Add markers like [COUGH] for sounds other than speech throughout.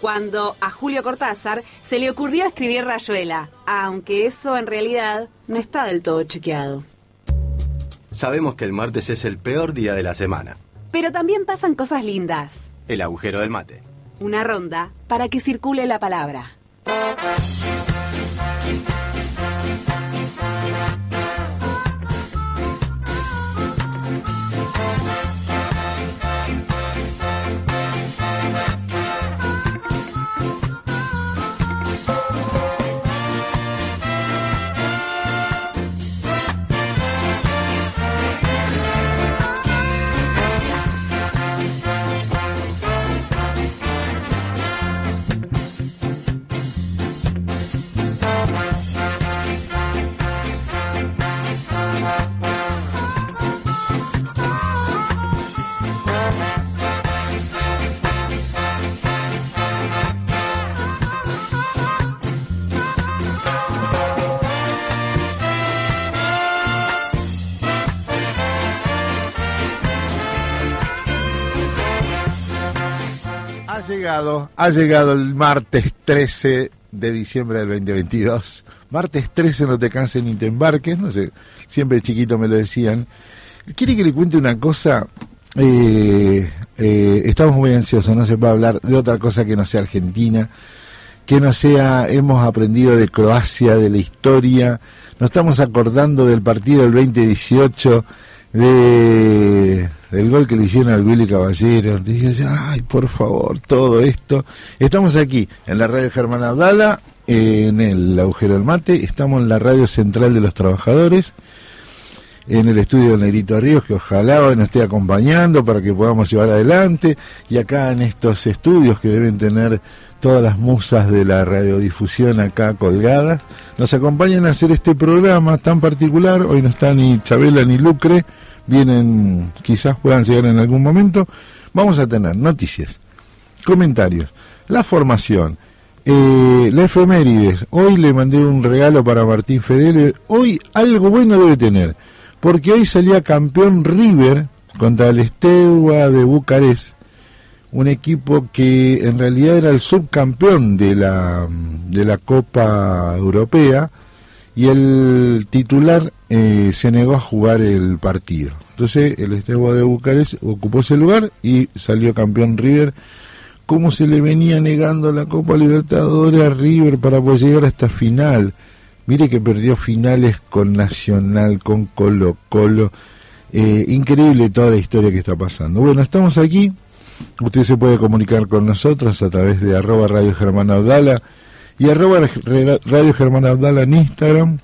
cuando a Julio Cortázar se le ocurrió escribir Rayuela, aunque eso en realidad no está del todo chequeado. Sabemos que el martes es el peor día de la semana. Pero también pasan cosas lindas. El agujero del mate. Una ronda para que circule la palabra. Llegado, ha llegado el martes 13 de diciembre del 2022. Martes 13 no te canses ni te embarques, no sé, siempre chiquito me lo decían. ¿Quiere que le cuente una cosa? Eh, eh, estamos muy ansiosos, no se a hablar de otra cosa que no sea Argentina, que no sea, hemos aprendido de Croacia, de la historia, nos estamos acordando del partido del 2018, de el gol que le hicieron al Willy Caballero. Dije, ay, por favor, todo esto. Estamos aquí en la radio Germán Abdala, en el agujero del mate. Estamos en la radio central de los trabajadores, en el estudio de Negrito Ríos, que ojalá hoy nos esté acompañando para que podamos llevar adelante. Y acá en estos estudios que deben tener todas las musas de la radiodifusión acá colgadas, nos acompañan a hacer este programa tan particular. Hoy no está ni Chabela ni Lucre vienen, quizás puedan llegar en algún momento, vamos a tener noticias, comentarios, la formación, eh, la efemérides. Hoy le mandé un regalo para Martín Fedele. Hoy algo bueno debe tener, porque hoy salía campeón River contra el Estegua de Bucarest, un equipo que en realidad era el subcampeón de la, de la Copa Europea y el titular eh, se negó a jugar el partido. Entonces el Estebo de Bucarest ocupó ese lugar y salió campeón River. ¿Cómo se le venía negando la Copa Libertadores a River para poder llegar a esta final? Mire que perdió finales con Nacional, con Colo Colo. Eh, increíble toda la historia que está pasando. Bueno, estamos aquí. Usted se puede comunicar con nosotros a través de arroba Radio Germán y arroba Radio Germán Abdala en Instagram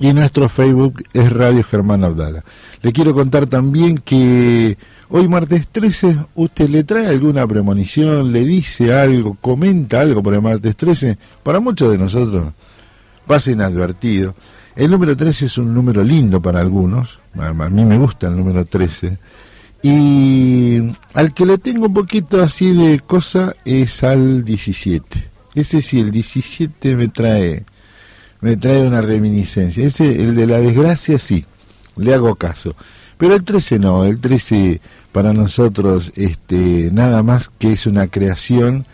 y nuestro Facebook es Radio Germán Abdala. Le quiero contar también que hoy martes 13 usted le trae alguna premonición, le dice algo, comenta algo por el martes 13, para muchos de nosotros pasa inadvertido. El número 13 es un número lindo para algunos, a mí me gusta el número 13. Y al que le tengo un poquito así de cosa es al 17 ese sí, el 17 me trae, me trae una reminiscencia. Ese, el de la desgracia, sí, le hago caso. Pero el 13 no, el 13 para nosotros este, nada más que es una creación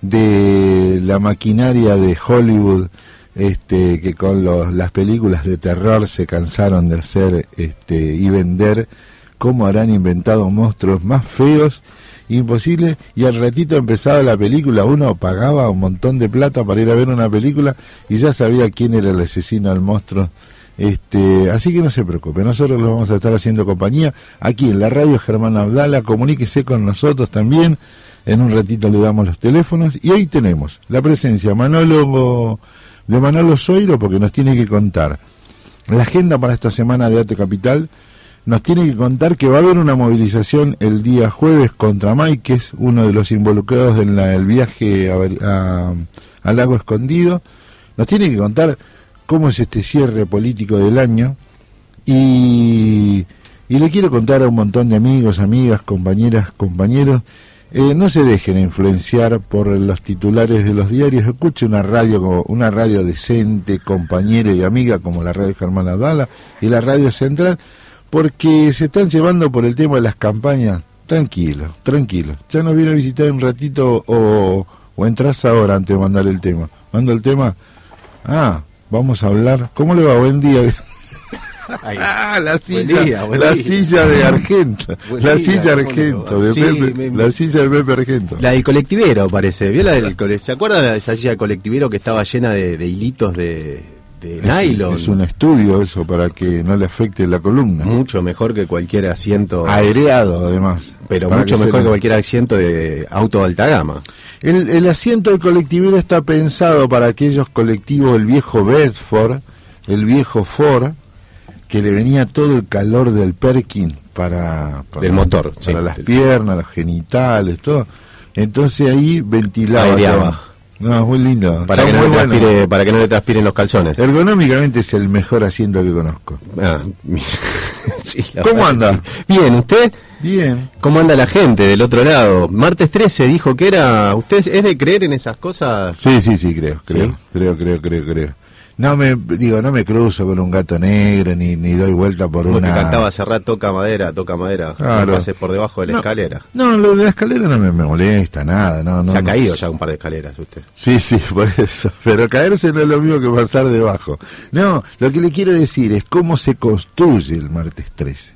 de la maquinaria de Hollywood, este, que con los, las películas de terror se cansaron de hacer este, y vender, cómo habrán inventado monstruos más feos imposible. Y al ratito empezaba la película, uno pagaba un montón de plata para ir a ver una película y ya sabía quién era el asesino al monstruo. Este, así que no se preocupe, nosotros lo vamos a estar haciendo compañía aquí en la radio Germán Abdala, comuníquese con nosotros también, en un ratito le damos los teléfonos y hoy tenemos la presencia Manolo, de Manolo Soiro porque nos tiene que contar la agenda para esta semana de Arte Capital, nos tiene que contar que va a haber una movilización el día jueves contra Maikes, uno de los involucrados en el viaje al lago escondido. Nos tiene que contar cómo es este cierre político del año. Y, le quiero contar a un montón de amigos, amigas, compañeras, compañeros, eh, no se dejen influenciar por los titulares de los diarios, escuche una radio una radio decente, compañera y amiga como la radio Germán Adala y la radio central, porque se están llevando por el tema de las campañas. Tranquilo, tranquilo. Ya nos viene a visitar un ratito o ¿O entras ahora antes de mandar el tema? Mando el tema. Ah, vamos a hablar. ¿Cómo le va? Buen día. [LAUGHS] Ah, la silla, la silla de Argento, [LAUGHS] la silla Argento, de la silla de Pepe Argento. La del colectivero parece, ¿vio la del ¿Se acuerdan de esa silla de colectivero que estaba llena de, hilitos de, nylon? Es un estudio eso para que no le afecte la columna. Mucho mejor que cualquier asiento. Aereado además. Pero mucho mejor que cualquier asiento de auto de alta gama. El, el asiento del colectivero está pensado para aquellos colectivos, el viejo Bedford, el viejo Ford, que le venía todo el calor del Perkin para, del motor, para las piernas, los genitales, todo. Entonces ahí ventilaba. No, muy lindo. Para que, no le transpire, para que no le transpiren los calzones. Ergonómicamente es el mejor asiento que conozco. Ah, [LAUGHS] sí, ¿Cómo anda? Bien, ¿usted? Bien. ¿Cómo anda la gente del otro lado? Martes 13 dijo que era... ¿Usted es de creer en esas cosas? Sí, sí, sí, creo, creo, creo, creo, creo, creo. No me digo, no me cruzo con un gato negro ni, ni doy vuelta por una. Cantaba cerrar toca madera, toca madera. Claro. No pases por debajo de la escalera. No, lo de la escalera no me, molesta nada, no, no. Se ha caído ya un par de escaleras usted. Sí, sí, [LAUGHS] por eso. Pero caerse no es lo mismo que pasar debajo. No, lo que le quiero decir es cómo se construye el martes 13.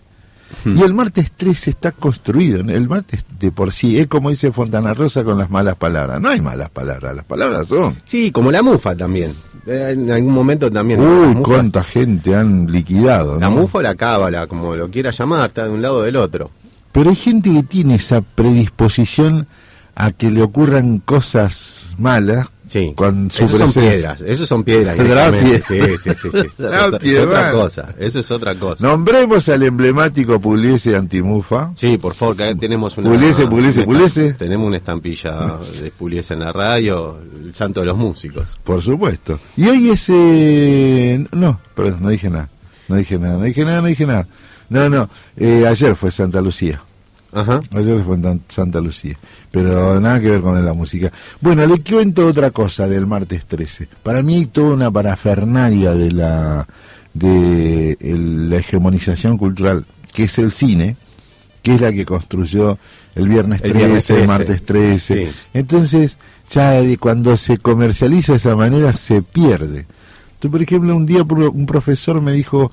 Hmm. Y el martes 13 está construido. El martes de por sí es como dice Fontana Rosa con las malas palabras. No hay malas palabras, las palabras son. Sí, como la mufa también. Eh, en algún momento también. Uy, cuánta gente han liquidado. La mufa o la cábala, como lo quiera llamar, está de un lado o del otro. Pero hay gente que tiene esa predisposición a que le ocurran cosas malas Sí. Con Esos son piedras, esos son piedras. [LAUGHS] Sí, sí, sí, [LAUGHS] es, otra cosa, eso es otra cosa. Nombremos al emblemático Pugliese Antimufa. Sí, por favor, que tenemos una... Pugliese, Pugliese, Pugliese. Tenemos una estampilla de Pugliese en la radio, el santo de los músicos. Por supuesto. Y hoy ese... No, perdón, no dije nada. No dije nada, no dije nada, no dije nada. No, no, eh, ayer fue Santa Lucía. Ajá. Ayer fue en Santa Lucía. Pero nada que ver con la música. Bueno, le cuento otra cosa del martes 13. Para mí hay toda una parafernaria de la de la hegemonización cultural, que es el cine, que es la que construyó el viernes 13, el, martes 13. Entonces, ya cuando se comercializa de esa manera, se pierde. Tú, por ejemplo, un día un profesor me dijo,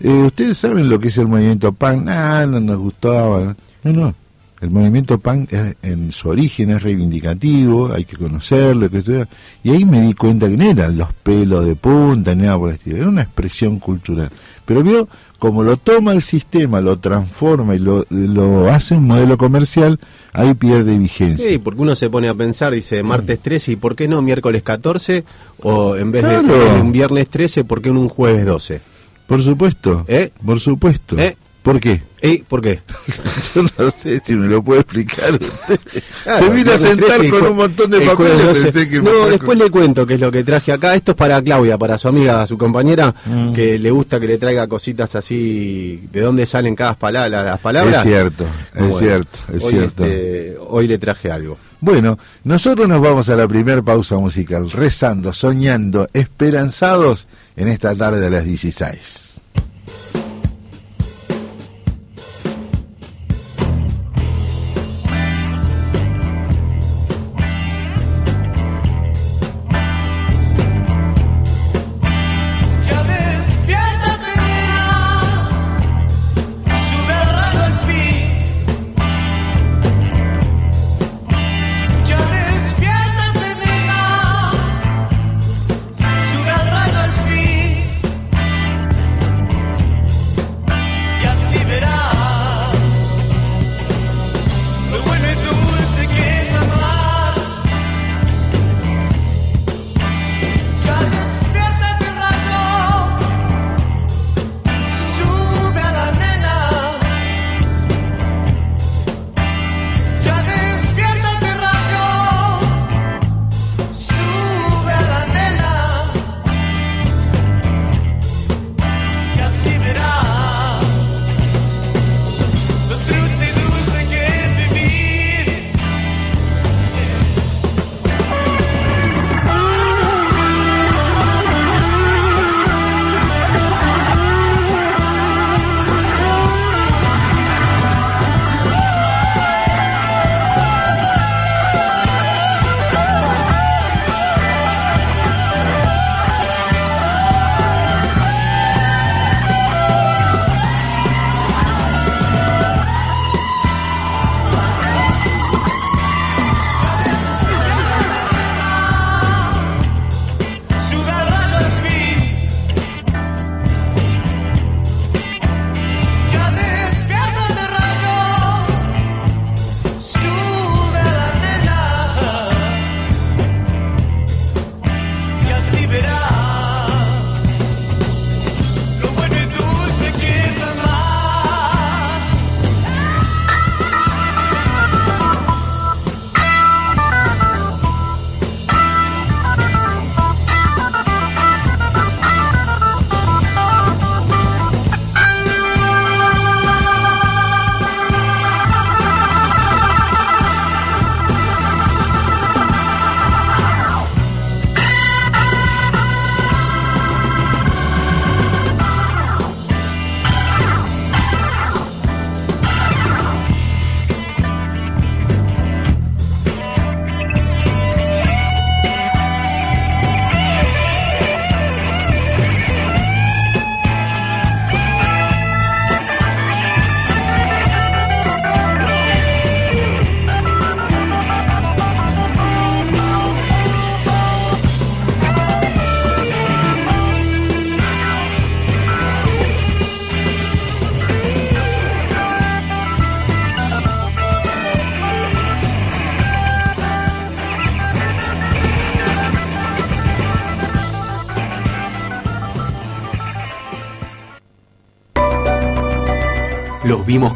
eh, ¿ustedes saben lo que es el movimiento punk? Ah, no nos gustaba. No, no. El movimiento punk en su origen es reivindicativo, hay que conocerlo, que y ahí me di cuenta que no eran los pelos de punta ni nada por el estilo, era una expresión cultural. Pero vio, como lo toma el sistema, lo transforma y lo, lo hace un modelo comercial, ahí pierde vigencia. Sí, porque uno se pone a pensar, dice martes 13, ¿y por qué no miércoles 14? O en vez de un viernes 13, ¿por qué no un jueves 12? Por supuesto, ¿Eh? por supuesto. ¿Eh? ¿Por qué? ¿Eh? ¿Por qué? [LAUGHS] Yo no sé si me lo puede explicar usted. Se vino a sentar con un montón de papeles. no, después le cuento qué es lo que traje acá. Esto es para Claudia, para su amiga, su compañera, mm. que le gusta que le traiga cositas así, de dónde salen cada palabra, las palabras. Es cierto, es cierto, es hoy cierto. Este, hoy le traje algo. Bueno, nosotros nos vamos a la primera pausa musical, rezando, soñando, esperanzados en esta tarde de las 16.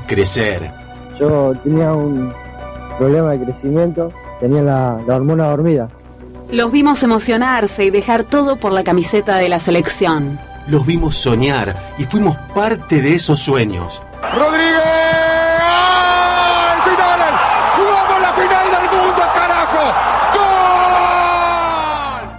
Crecer. Yo tenía un problema de crecimiento, tenía la, la hormona dormida. Los vimos emocionarse y dejar todo por la camiseta de la selección. Los vimos soñar y fuimos parte de esos sueños. Rodríguez. ¡Gol! ¡Final! ¡Jugamos la final del mundo, carajo!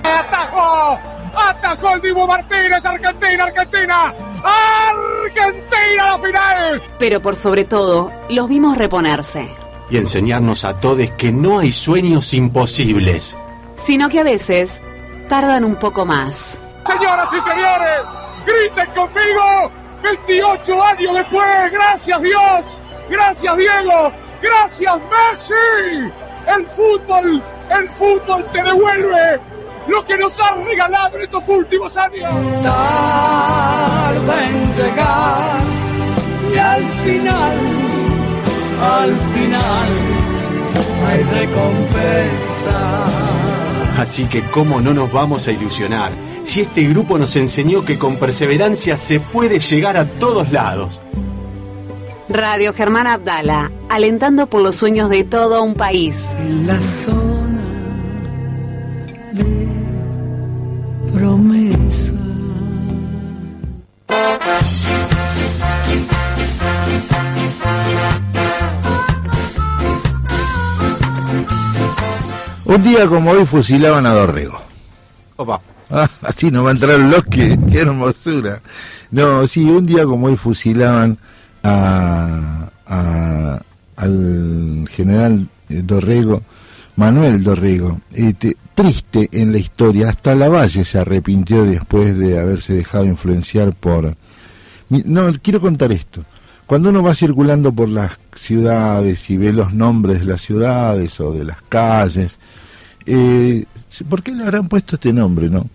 ¡Gol! ¡Atajó! ¡Atajó el Dibu Martínez! ¡Argentina, Argentina! ¡Argentina la final! Pero por sobre todo, los vimos reponerse. Y enseñarnos a todos que no hay sueños imposibles. Sino que a veces tardan un poco más. Señoras y señores, griten conmigo. 28 años después, gracias Dios, gracias Diego, gracias Messi. El fútbol, el fútbol te devuelve lo que nos ha regalado en estos últimos años. tarda en llegar y al final, al final hay recompensa. Así que cómo no nos vamos a ilusionar si este grupo nos enseñó que con perseverancia se puede llegar a todos lados. Radio Germán Abdala, alentando por los sueños de todo un país. En la zona Un día como hoy fusilaban a Dorrego. Opa. Ah, así no va a entrar los que, qué hermosura. No, sí, un día como hoy fusilaban a, a- al general eh, Dorrego, Manuel Dorrego. Este, triste en la historia, hasta la Valle se arrepintió después de haberse dejado influenciar por... No, quiero contar esto. Cuando uno va circulando por las ciudades y ve los nombres de las ciudades o de las calles, eh, ¿por qué le habrán puesto este nombre, no?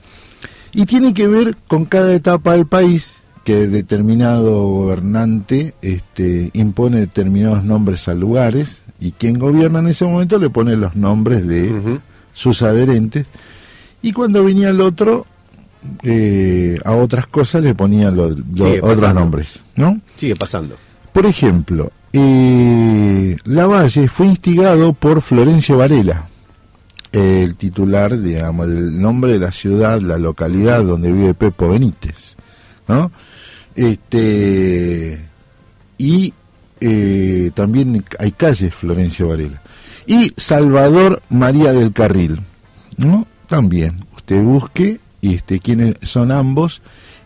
Y tiene que ver con cada etapa del país que determinado gobernante este, impone determinados nombres a lugares y quien gobierna en ese momento le pone los nombres de sus adherentes y cuando venía el otro eh, a otras cosas le ponía lo- lo- Sigue otros pasando. nombres, ¿no? Sigue pasando. Por ejemplo, eh, Lavalle fue instigado por Florencio Varela, el titular, digamos, del nombre de la ciudad, la localidad donde vive Pepo Benítez, ¿no? Este y eh, también hay calles Florencio Varela y Salvador María del Carril, ¿no? También usted busque este quiénes son ambos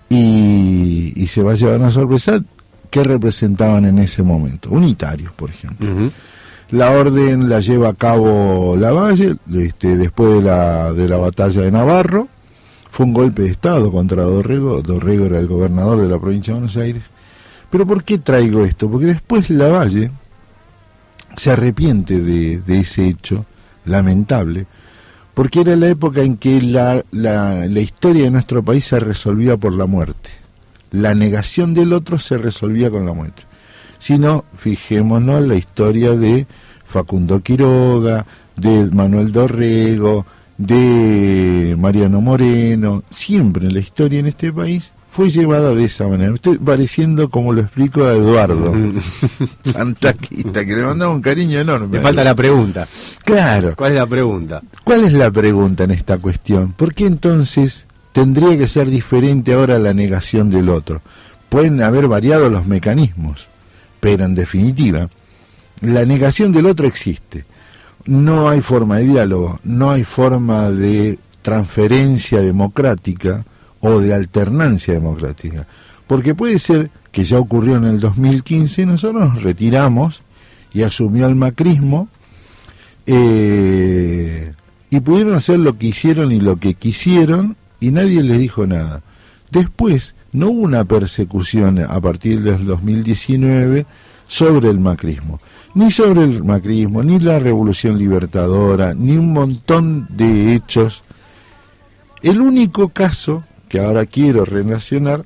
y, y se va a llevar una sorpresa que representaban en ese momento, unitarios, por ejemplo. La orden la lleva a cabo Lavalle este, después de la, de la batalla de Navarro. Fue un golpe de Estado contra Dorrego. Dorrego era el gobernador de la provincia de Buenos Aires. Pero ¿por qué traigo esto? Porque después Lavalle se arrepiente de, ese hecho lamentable, porque era la época en que la, la historia de nuestro país se resolvía por la muerte. La negación del otro se resolvía con la muerte sino fijémonos en la historia de Facundo Quiroga, de Manuel Dorrego, de Mariano Moreno, siempre la historia en este país fue llevada de esa manera. Estoy pareciendo como lo explico a Eduardo [LAUGHS] Santaquita, que le mandaba un cariño enorme. Me falta la pregunta. Claro. ¿Cuál es la pregunta? ¿Cuál es la pregunta en esta cuestión? ¿Por qué entonces tendría que ser diferente ahora la negación del otro? Pueden haber variado los mecanismos, pero en definitiva, la negación del otro existe. No hay forma de diálogo, no hay forma de transferencia democrática o de alternancia democrática. Porque puede ser que ya ocurrió en el 2015, nosotros nos retiramos y asumió el macrismo eh, y pudieron hacer lo que hicieron y lo que quisieron y nadie les dijo nada. Después no hubo una persecución a partir del 2019 sobre el macrismo, ni sobre el macrismo, ni la revolución libertadora, ni un montón de hechos. El único caso que ahora quiero relacionar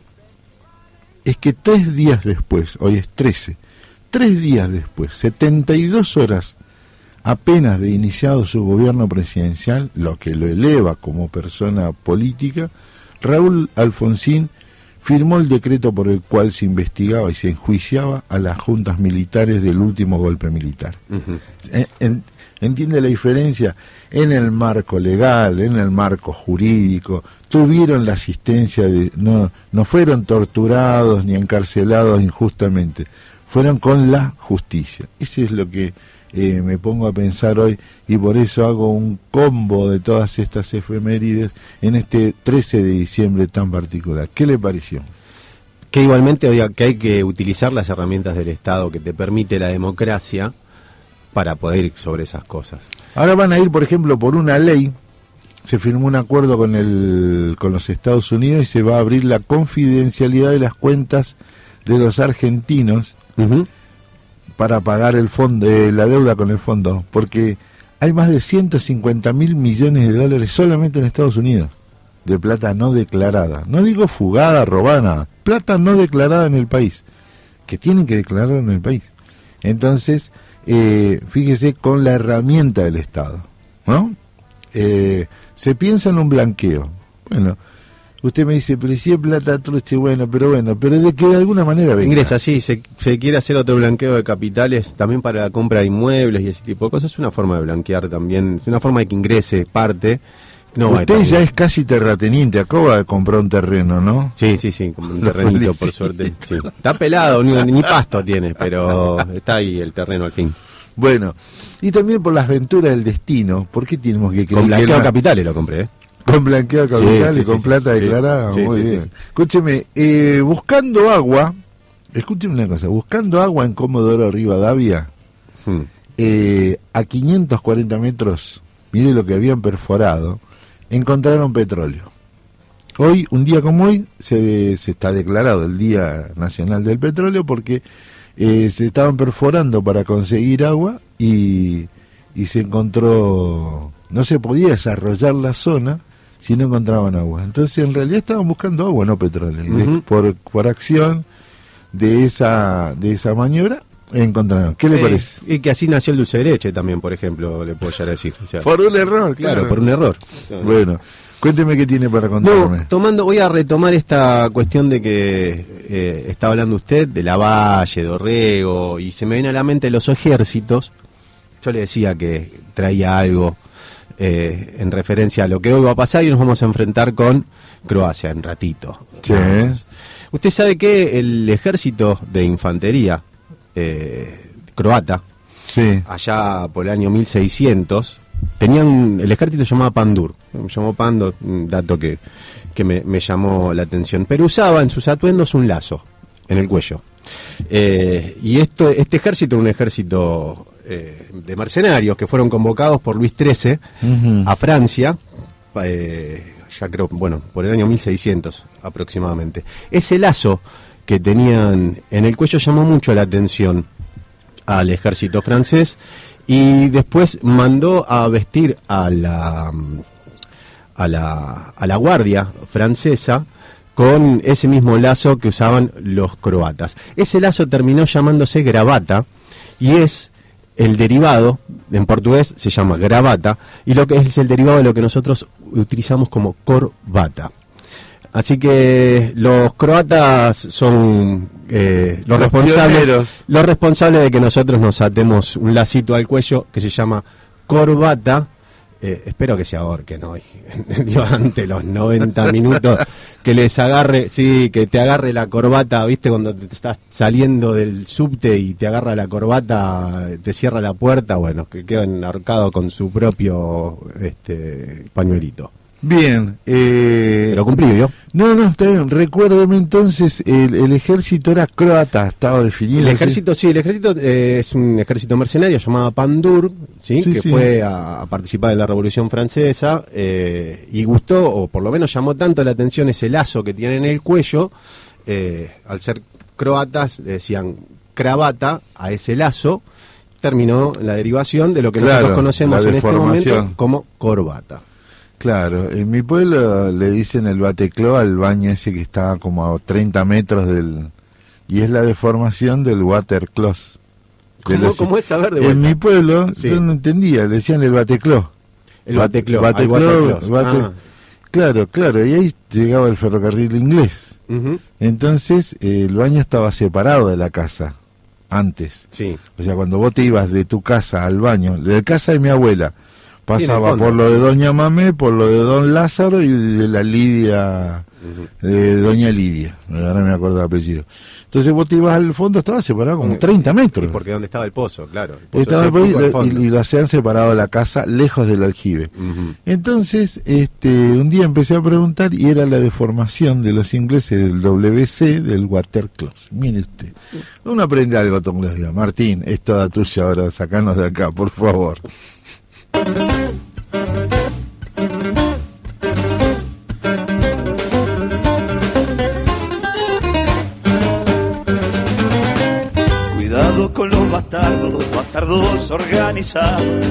es que tres días después, hoy es 13, tres días después, 72 horas apenas de iniciado su gobierno presidencial, lo que lo eleva como persona política, Raúl Alfonsín firmó el decreto por el cual se investigaba y se enjuiciaba a las juntas militares del último golpe militar. En- ¿Entiende la diferencia? En el marco legal, en el marco jurídico, tuvieron la asistencia de... No, no fueron torturados ni encarcelados injustamente, fueron con la justicia. Eso es lo que eh, me pongo a pensar hoy y por eso hago un combo de todas estas efemérides en este 13 de diciembre tan particular. ¿Qué le pareció? Que igualmente oiga, que hay que utilizar las herramientas del Estado que te permite la democracia para poder ir sobre esas cosas. Ahora van a ir, por ejemplo, por una ley. Se firmó un acuerdo con, el, con los Estados Unidos y se va a abrir la confidencialidad de las cuentas de los argentinos. Para pagar el fondo, eh, la deuda con el fondo, porque hay más de 150 mil millones de dólares solamente en Estados Unidos de plata no declarada. No digo fugada, robada, plata no declarada en el país, que tienen que declarar en el país. Entonces, eh, fíjese con la herramienta del Estado, ¿no? Eh, se piensa en un blanqueo. Bueno, usted me dice, pero si es plata truche, bueno, pero bueno, pero de que de alguna manera venga. Ingresa, sí, se, se quiere hacer otro blanqueo de capitales también para la compra de inmuebles y ese tipo de cosas. Es una forma de blanquear también, es una forma de que ingrese parte. No Usted ya es casi terrateniente, acaba de comprar un terreno, ¿no? Sí, sí, sí, como un [LAUGHS] terrenito, por suerte. sí. Está pelado, ni, ni pasto tiene, pero está ahí el terreno al fin. Bueno, y también por las venturas del destino, ¿por qué tenemos que creer Con que blanqueo la- capitales lo compré, ¿eh? Con blanqueo capital Sí, y con sí, plata declarada, muy bien. Escúcheme, eh, buscando agua, escúcheme una cosa, buscando agua en Comodoro Rivadavia, Hmm. eh, a 540 metros, mire lo que habían perforado, encontraron petróleo. Hoy, un día como hoy, se, se está declarado el Día Nacional del Petróleo porque eh, se estaban perforando para conseguir agua y, y se encontró, no se podía desarrollar la zona si no encontraban agua. Entonces, en realidad estaban buscando agua, no petróleo. Por, por acción de esa, de esa maniobra, encontraron. ¿Qué le Eh, parece? Y que así nació el dulce de leche también, por ejemplo, le puedo llegar a decir. O sea, Por un error, claro, por un error. Bueno, cuénteme qué tiene para No, contarme. tomando, voy a retomar esta cuestión de que eh, está hablando usted de la Valle, de Orrego, y se me viene a la mente los ejércitos. Yo le decía que traía algo eh, en referencia a lo que hoy va a pasar y nos vamos a enfrentar con Croacia en ratito. Sí. Usted sabe que el ejército de infantería eh, croata, Sí. allá por el año 1600, tenían, el ejército se llamaba Pandur, me llamó Pando, un dato que, que me, me llamó la atención, pero usaba en sus atuendos un lazo en el cuello. Eh, y esto, este ejército era un ejército eh, de mercenarios que fueron convocados por Luis XIII a Francia, eh, ya creo, bueno, por el año 1600 aproximadamente. Ese lazo que tenían en el cuello llamó mucho la atención al ejército francés y después mandó a vestir a la a la, a la guardia francesa con ese mismo lazo que usaban los croatas. Ese lazo terminó llamándose gravata y es el derivado, en portugués se llama gravata, y lo que es el derivado de lo que nosotros utilizamos como corbata. Así que los croatas son eh, los, Los responsables pioneros. los responsables de que nosotros nos atemos un lacito al cuello que se llama corbata. Eh, espero que se ahorquen hoy, [LAUGHS] durante los 90 minutos, que les agarre, sí, que te agarre la corbata, viste, cuando te estás saliendo del subte y te agarra la corbata, te cierra la puerta, bueno, que queden ahorcados con su propio este, pañuelito. Bien. Eh, Pero cumplido, ¿yo? no, no, está bien. Recuérdeme entonces, el, el ejército era croata, estaba definido. El ejército, sí, el ejército eh, es un ejército mercenario llamado Pandur, ¿sí? Sí, que sí. fue a, a participar en la Revolución Francesa eh, y gustó, o por lo menos llamó tanto la atención ese lazo que tiene en el cuello, eh, al ser croatas le decían cravata a ese lazo, terminó la derivación de lo que Claro, nosotros conocemos en este momento como corbata. Claro, en mi pueblo le dicen el batecló al baño ese que está como a 30 metros del... Y es la deformación del watercloth. De ¿Cómo, los- cómo es saber de En vuelta? mi pueblo, Sí. yo no entendía, le decían el batecló. El batecló, Batecló, bate- Ah. Claro, claro, y ahí llegaba el ferrocarril inglés. Entonces eh, el baño estaba separado de la casa antes. Sí. O sea, cuando vos te ibas de tu casa al baño, de casa de mi abuela, pasaba por lo de Doña Mamé, por lo de Don Lázaro y de la Lidia, de Doña Lidia. Ahora me acuerdo el apellido. Entonces vos te ibas al fondo, estaba separado como 30 metros. Porque donde estaba el pozo, claro. El pozo Estaba ahí, al y, lo hacían separado de la casa, lejos del aljibe. Entonces, este, un día empecé a preguntar y era la deformación de los ingleses del WC del water closet. Mire usted, uno aprende algo días. Martín, es toda tuya ahora, sacanos de acá, por favor. Cuidado con los bastardos, bastardos organizados.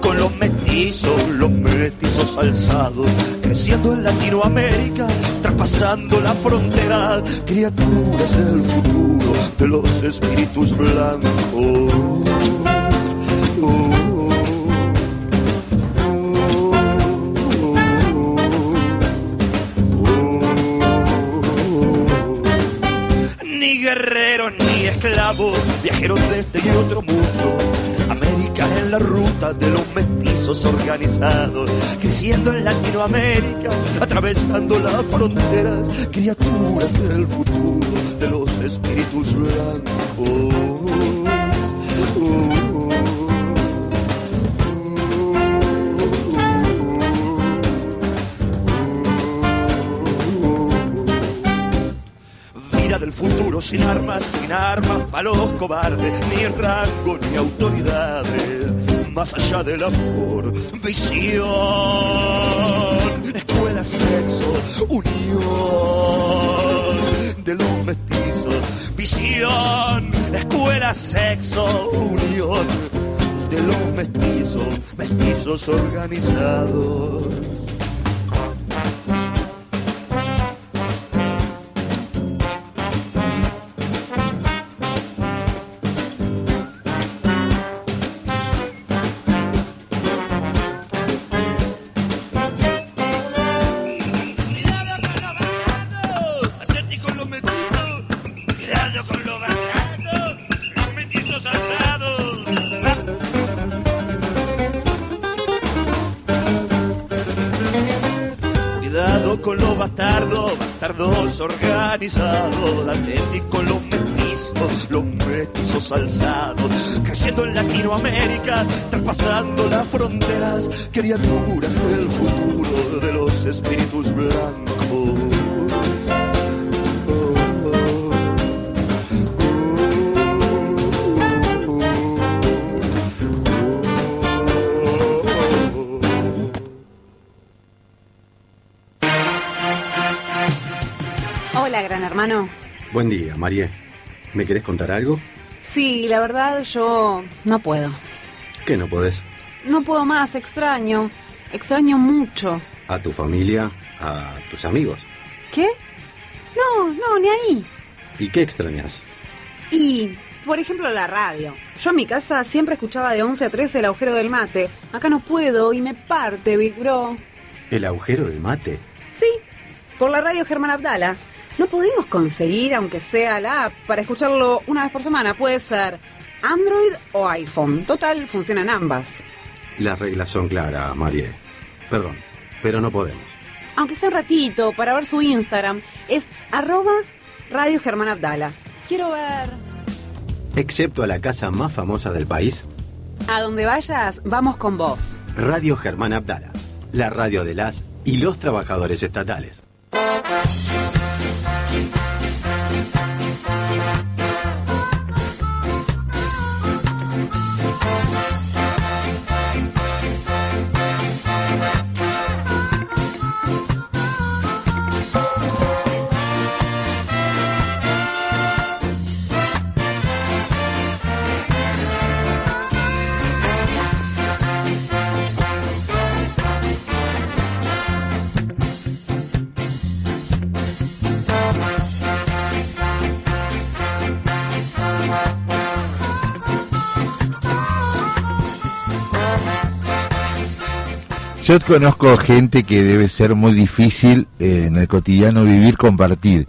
Con los mestizos, los mestizos alzados. Creciendo en Latinoamérica, traspasando la frontera. Criaturas del futuro de los espíritus blancos. Ni guerreros ni esclavos, viajeros de este y otro mundo. América en la ruta de los mestizos organizados, creciendo en Latinoamérica, atravesando las fronteras, criaturas del futuro de los espíritus blancos. Sin armas, sin armas para los cobardes, ni rango ni autoridades, más allá del amor, visión, escuela, sexo, unión de los mestizos, visión, escuela, sexo, unión de los mestizos, mestizos organizados. Con los mestizos, los mestizos alzados. Creciendo en Latinoamérica, traspasando las fronteras. Criaturas del futuro de los espíritus blancos. Buen día, María. ¿Me querés contar algo? Sí, la verdad yo no puedo. ¿Qué no podés? No puedo más, extraño. Extraño mucho. ¿A tu familia? ¿A tus amigos? ¿Qué? No, no, ni ahí. ¿Y qué extrañas? Y, por ejemplo, la radio. Yo en mi casa siempre escuchaba de 11 a 13 el agujero del mate. Acá no puedo y me parte, Big Bro. ¿El agujero del mate? Sí, por la radio Germán Abdala. No pudimos conseguir, aunque sea la app, para escucharlo una vez por semana. Puede ser Android o iPhone. Total, funcionan ambas. Las reglas son claras, María. Perdón, pero no podemos. Aunque sea un ratito, para ver su Instagram, es arroba Radio Germán Abdala. Quiero ver... Excepto a la casa más famosa del país, A donde vayas, vamos con vos. Radio Germán Abdala, la radio de las y los trabajadores estatales. Yo conozco gente que debe ser muy difícil eh, en el cotidiano vivir, compartir.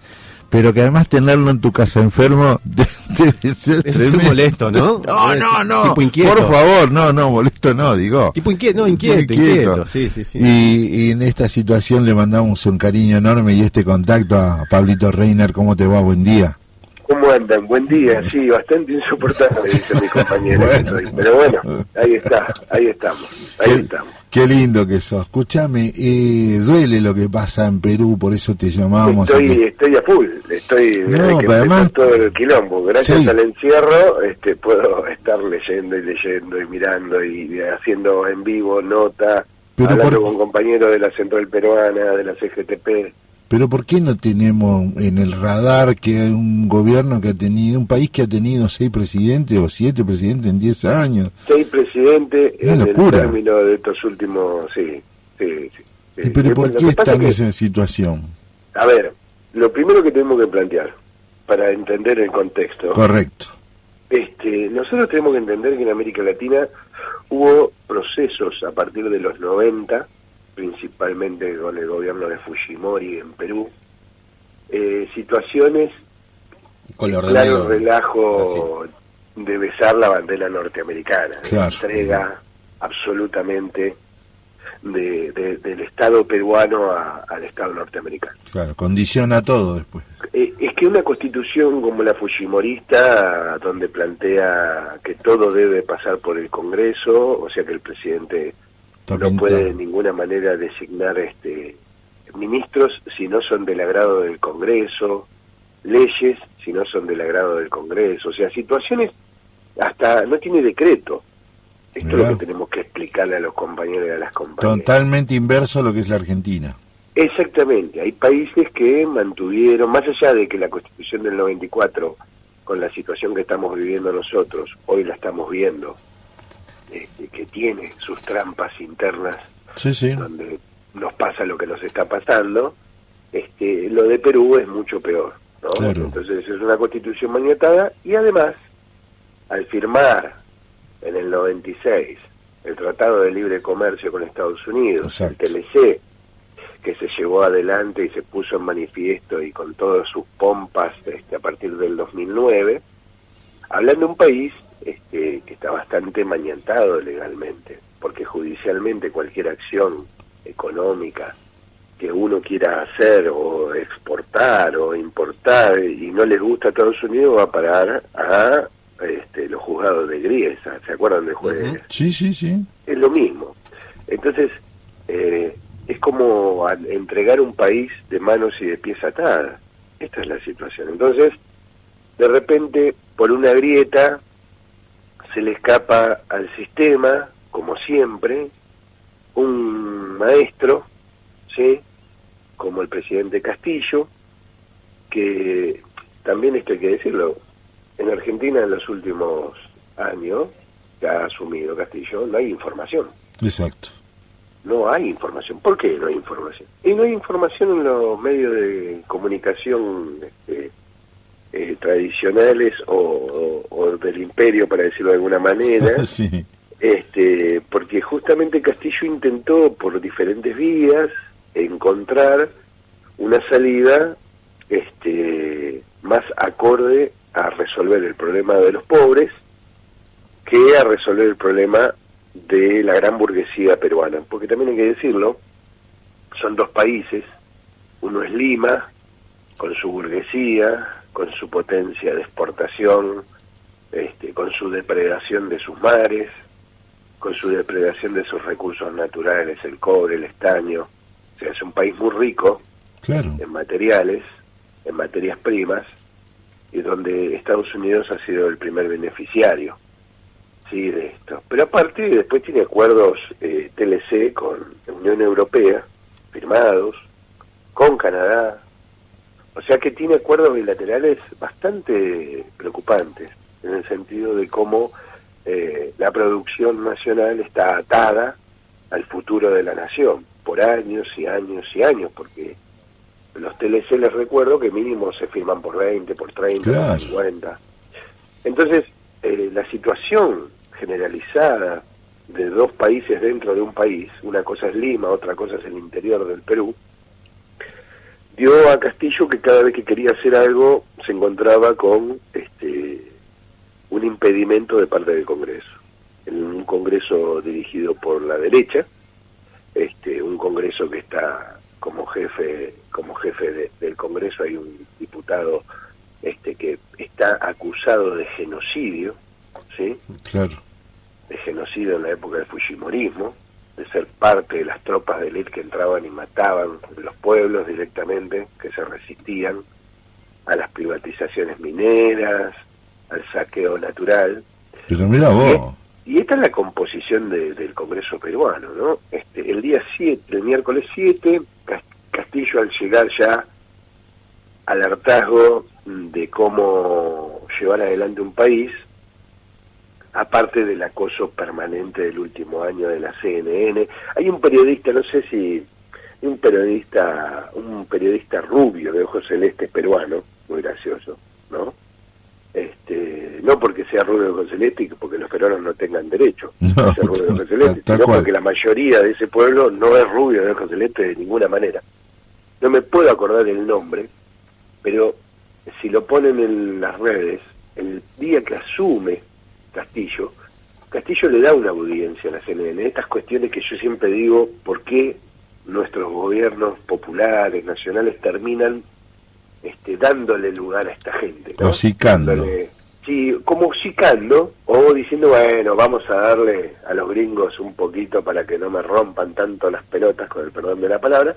Pero que además tenerlo en tu casa enfermo [LAUGHS] de- debe ser Es tremendo. molesto, ¿no? No, no, no. tipo inquieto. Por favor, no, no, molesto no, digo. Tipo inquieto, no, inquieto, Muy inquieto. Sí, sí, sí. Y, y en esta situación le mandamos un cariño enorme y este contacto a Pablito Reiner. ¿Cómo te va? Buen día. ¿Cómo andan? Buen día, sí, bastante insoportable, dice mi compañero. [LAUGHS] Bueno. Pero bueno, ahí está, ahí estamos, ahí estamos. Qué lindo que sos. Escúchame, eh, duele lo que pasa en Perú, por eso te llamamos. Estoy, estoy a full, estoy No, que además- todo el quilombo. Gracias Sí. al encierro este, puedo [LAUGHS] estar leyendo y leyendo y mirando y haciendo en vivo nota, Pero hablando por- con compañeros de la Central Peruana, de la CGTP. Pero ¿por qué no tenemos en el radar que hay un gobierno que ha tenido, un país que ha tenido seis presidentes o siete presidentes en diez años? Seis presidentes en locura. el término de estos últimos, sí, sí, sí. sí. ¿Y pero por qué están en esa situación? A ver, lo primero que tenemos que plantear para entender el contexto, Correcto. este, nosotros tenemos que entender que en América Latina hubo procesos a partir de los 90, principalmente con el gobierno de Fujimori en Perú, eh, situaciones Color de claro negro. relajo de besar la bandera norteamericana, Claro. entrega absolutamente de- de- del Estado peruano a- al Estado norteamericano. Claro, condiciona todo después. Eh, Es que una constitución como la Fujimorista, donde plantea que todo debe pasar por el Congreso, o sea que el presidente No puede de ninguna manera designar este ministros si no son del agrado del Congreso, leyes si no son del agrado del Congreso, o sea, situaciones hasta no tiene decreto. Esto es lo que tenemos que explicarle a los compañeros y a las compañeras. Totalmente inverso a lo que es la Argentina. Exactamente, hay países que mantuvieron, más allá de que la constitución del 94, con la situación que estamos viviendo nosotros, hoy la estamos viendo, este, que tiene sus trampas internas, Sí, sí. donde nos pasa lo que nos está pasando, este, lo de Perú es mucho peor. ¿no? Claro. Entonces es una constitución maniatada y además, al firmar en el 96 el Tratado de Libre Comercio con Estados Unidos, Exacto. el TLC, que se llevó adelante y se puso en manifiesto y con todas sus pompas este, a partir del 2009, hablando de un país este, que está bastante mañantado legalmente, porque judicialmente cualquier acción económica que uno quiera hacer o exportar o importar y no les gusta a Estados Unidos va a parar a este, los juzgados de Griesa, ¿se acuerdan del juez? Sí, sí, sí. es lo mismo. Entonces, eh, es como entregar un país de manos y de pies atadas. Esta es la situación. Entonces, de repente, por una grieta, se le escapa al sistema, como siempre, un maestro, ¿sí? como el presidente Castillo, que también esto hay que decirlo, en Argentina en los últimos años que ha asumido Castillo no hay información. Exacto. No hay información. ¿Por qué no hay información? Y no hay información en los medios de comunicación este, eh, tradicionales o, o- o del imperio, para decirlo de alguna manera, [LAUGHS] sí. este, porque justamente Castillo intentó por diferentes vías encontrar una salida este, más acorde a resolver el problema de los pobres que a resolver el problema de la gran burguesía peruana. Porque también hay que decirlo, son dos países, uno es Lima, con su burguesía, con su potencia de exportación, este, con su depredación de sus mares, con su depredación de sus recursos naturales, el cobre, el estaño. O sea, es un país muy rico Claro. en materiales, en materias primas, y donde Estados Unidos ha sido el primer beneficiario sí de esto. Pero aparte después tiene acuerdos eh, TLC con la Unión Europea firmados, con Canadá, o sea que tiene acuerdos bilaterales bastante preocupantes en el sentido de cómo eh, la producción nacional está atada al futuro de la nación por años y años y años, porque los TLC les recuerdo que mínimo se firman por 20, por 30, Claro. por 50. Entonces, eh, la situación generalizada de dos países dentro de un país, una cosa es Lima, otra cosa es el interior del Perú, dio a Castillo que cada vez que quería hacer algo se encontraba con este un impedimento de parte del Congreso. En un Congreso dirigido por la derecha, este un Congreso que está como jefe como jefe de- del Congreso hay un diputado este que está acusado de genocidio, ¿sí? Claro. de genocidio en la época del Fujimorismo, de ser parte de las tropas de élite que entraban y mataban los pueblos directamente, que se resistían a las privatizaciones mineras, al saqueo natural. Pero mira vos. Y esta es la composición de- del Congreso peruano, ¿no? Este, el día 7, el miércoles 7, Cas- Castillo al llegar ya al hartazgo de cómo llevar adelante un país, aparte del acoso permanente del último año de la CNN. Hay un periodista, no sé si un periodista, un periodista rubio de ojos celestes peruano, muy gracioso, ¿no? Este, no porque sea rubio de ojos celestes y porque los peruanos no tengan derecho No, a [LAUGHS] ser rubio de ojos celestes, sino cual. porque la mayoría de ese pueblo no es rubio de ojos celestes de ninguna manera. No me puedo acordar el nombre, pero si lo ponen en las redes, el día que asume Castillo, Castillo le da una audiencia a la CNN. Estas cuestiones que yo siempre digo, ¿por qué nuestros gobiernos populares, nacionales, terminan este, dándole lugar a esta gente? ¿no? Dándole- Sí, como hocicando o diciendo, bueno, vamos a darle a los gringos un poquito para que no me rompan tanto las pelotas, con el perdón de la palabra.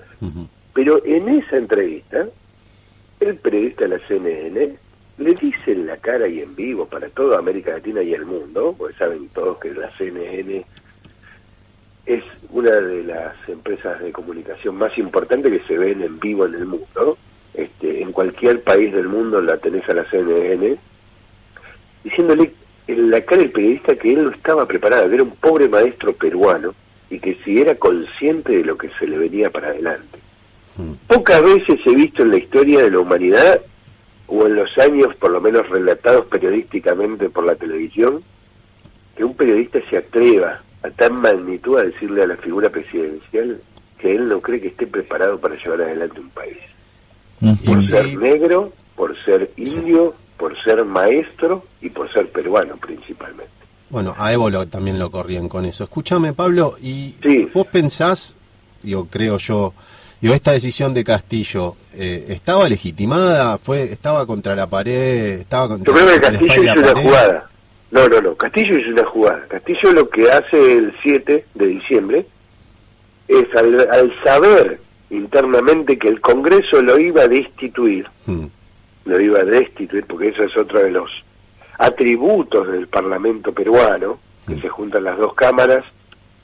Pero en esa entrevista, el periodista de la CNN le dice en la cara y en vivo para toda América Latina y el mundo, porque saben todos que la CNN es una de las empresas de comunicación más importantes que se ven en vivo en el mundo. Este, en cualquier país del mundo la tenés a la CNN, diciéndole en la cara del periodista que él no estaba preparado, que era un pobre maestro peruano y que si era consciente de lo que se le venía para adelante. Mm. Pocas veces he visto en la historia de la humanidad, o en los años por lo menos relatados periodísticamente por la televisión, que un periodista se atreva a tan magnitud a decirle a la figura presidencial que él no cree que esté preparado para llevar adelante un país. Por ser negro, por ser indio, por ser maestro y por ser peruano principalmente. Bueno, a Evo lo- también lo corrían con eso. Escúchame, Pablo, y Sí. vos pensás, digo, creo yo, digo, esta decisión de Castillo, eh, ¿estaba legitimada? fue ¿Estaba contra la pared? ¿Estaba contra Yo creo que Castillo hizo una jugada. No, no, no. Castillo hizo una jugada. Castillo lo que hace el 7 de diciembre es al, al saber internamente que el Congreso lo iba a destituir, Mm, lo iba a destituir porque eso es otro de los atributos del Parlamento peruano, que se juntan las dos cámaras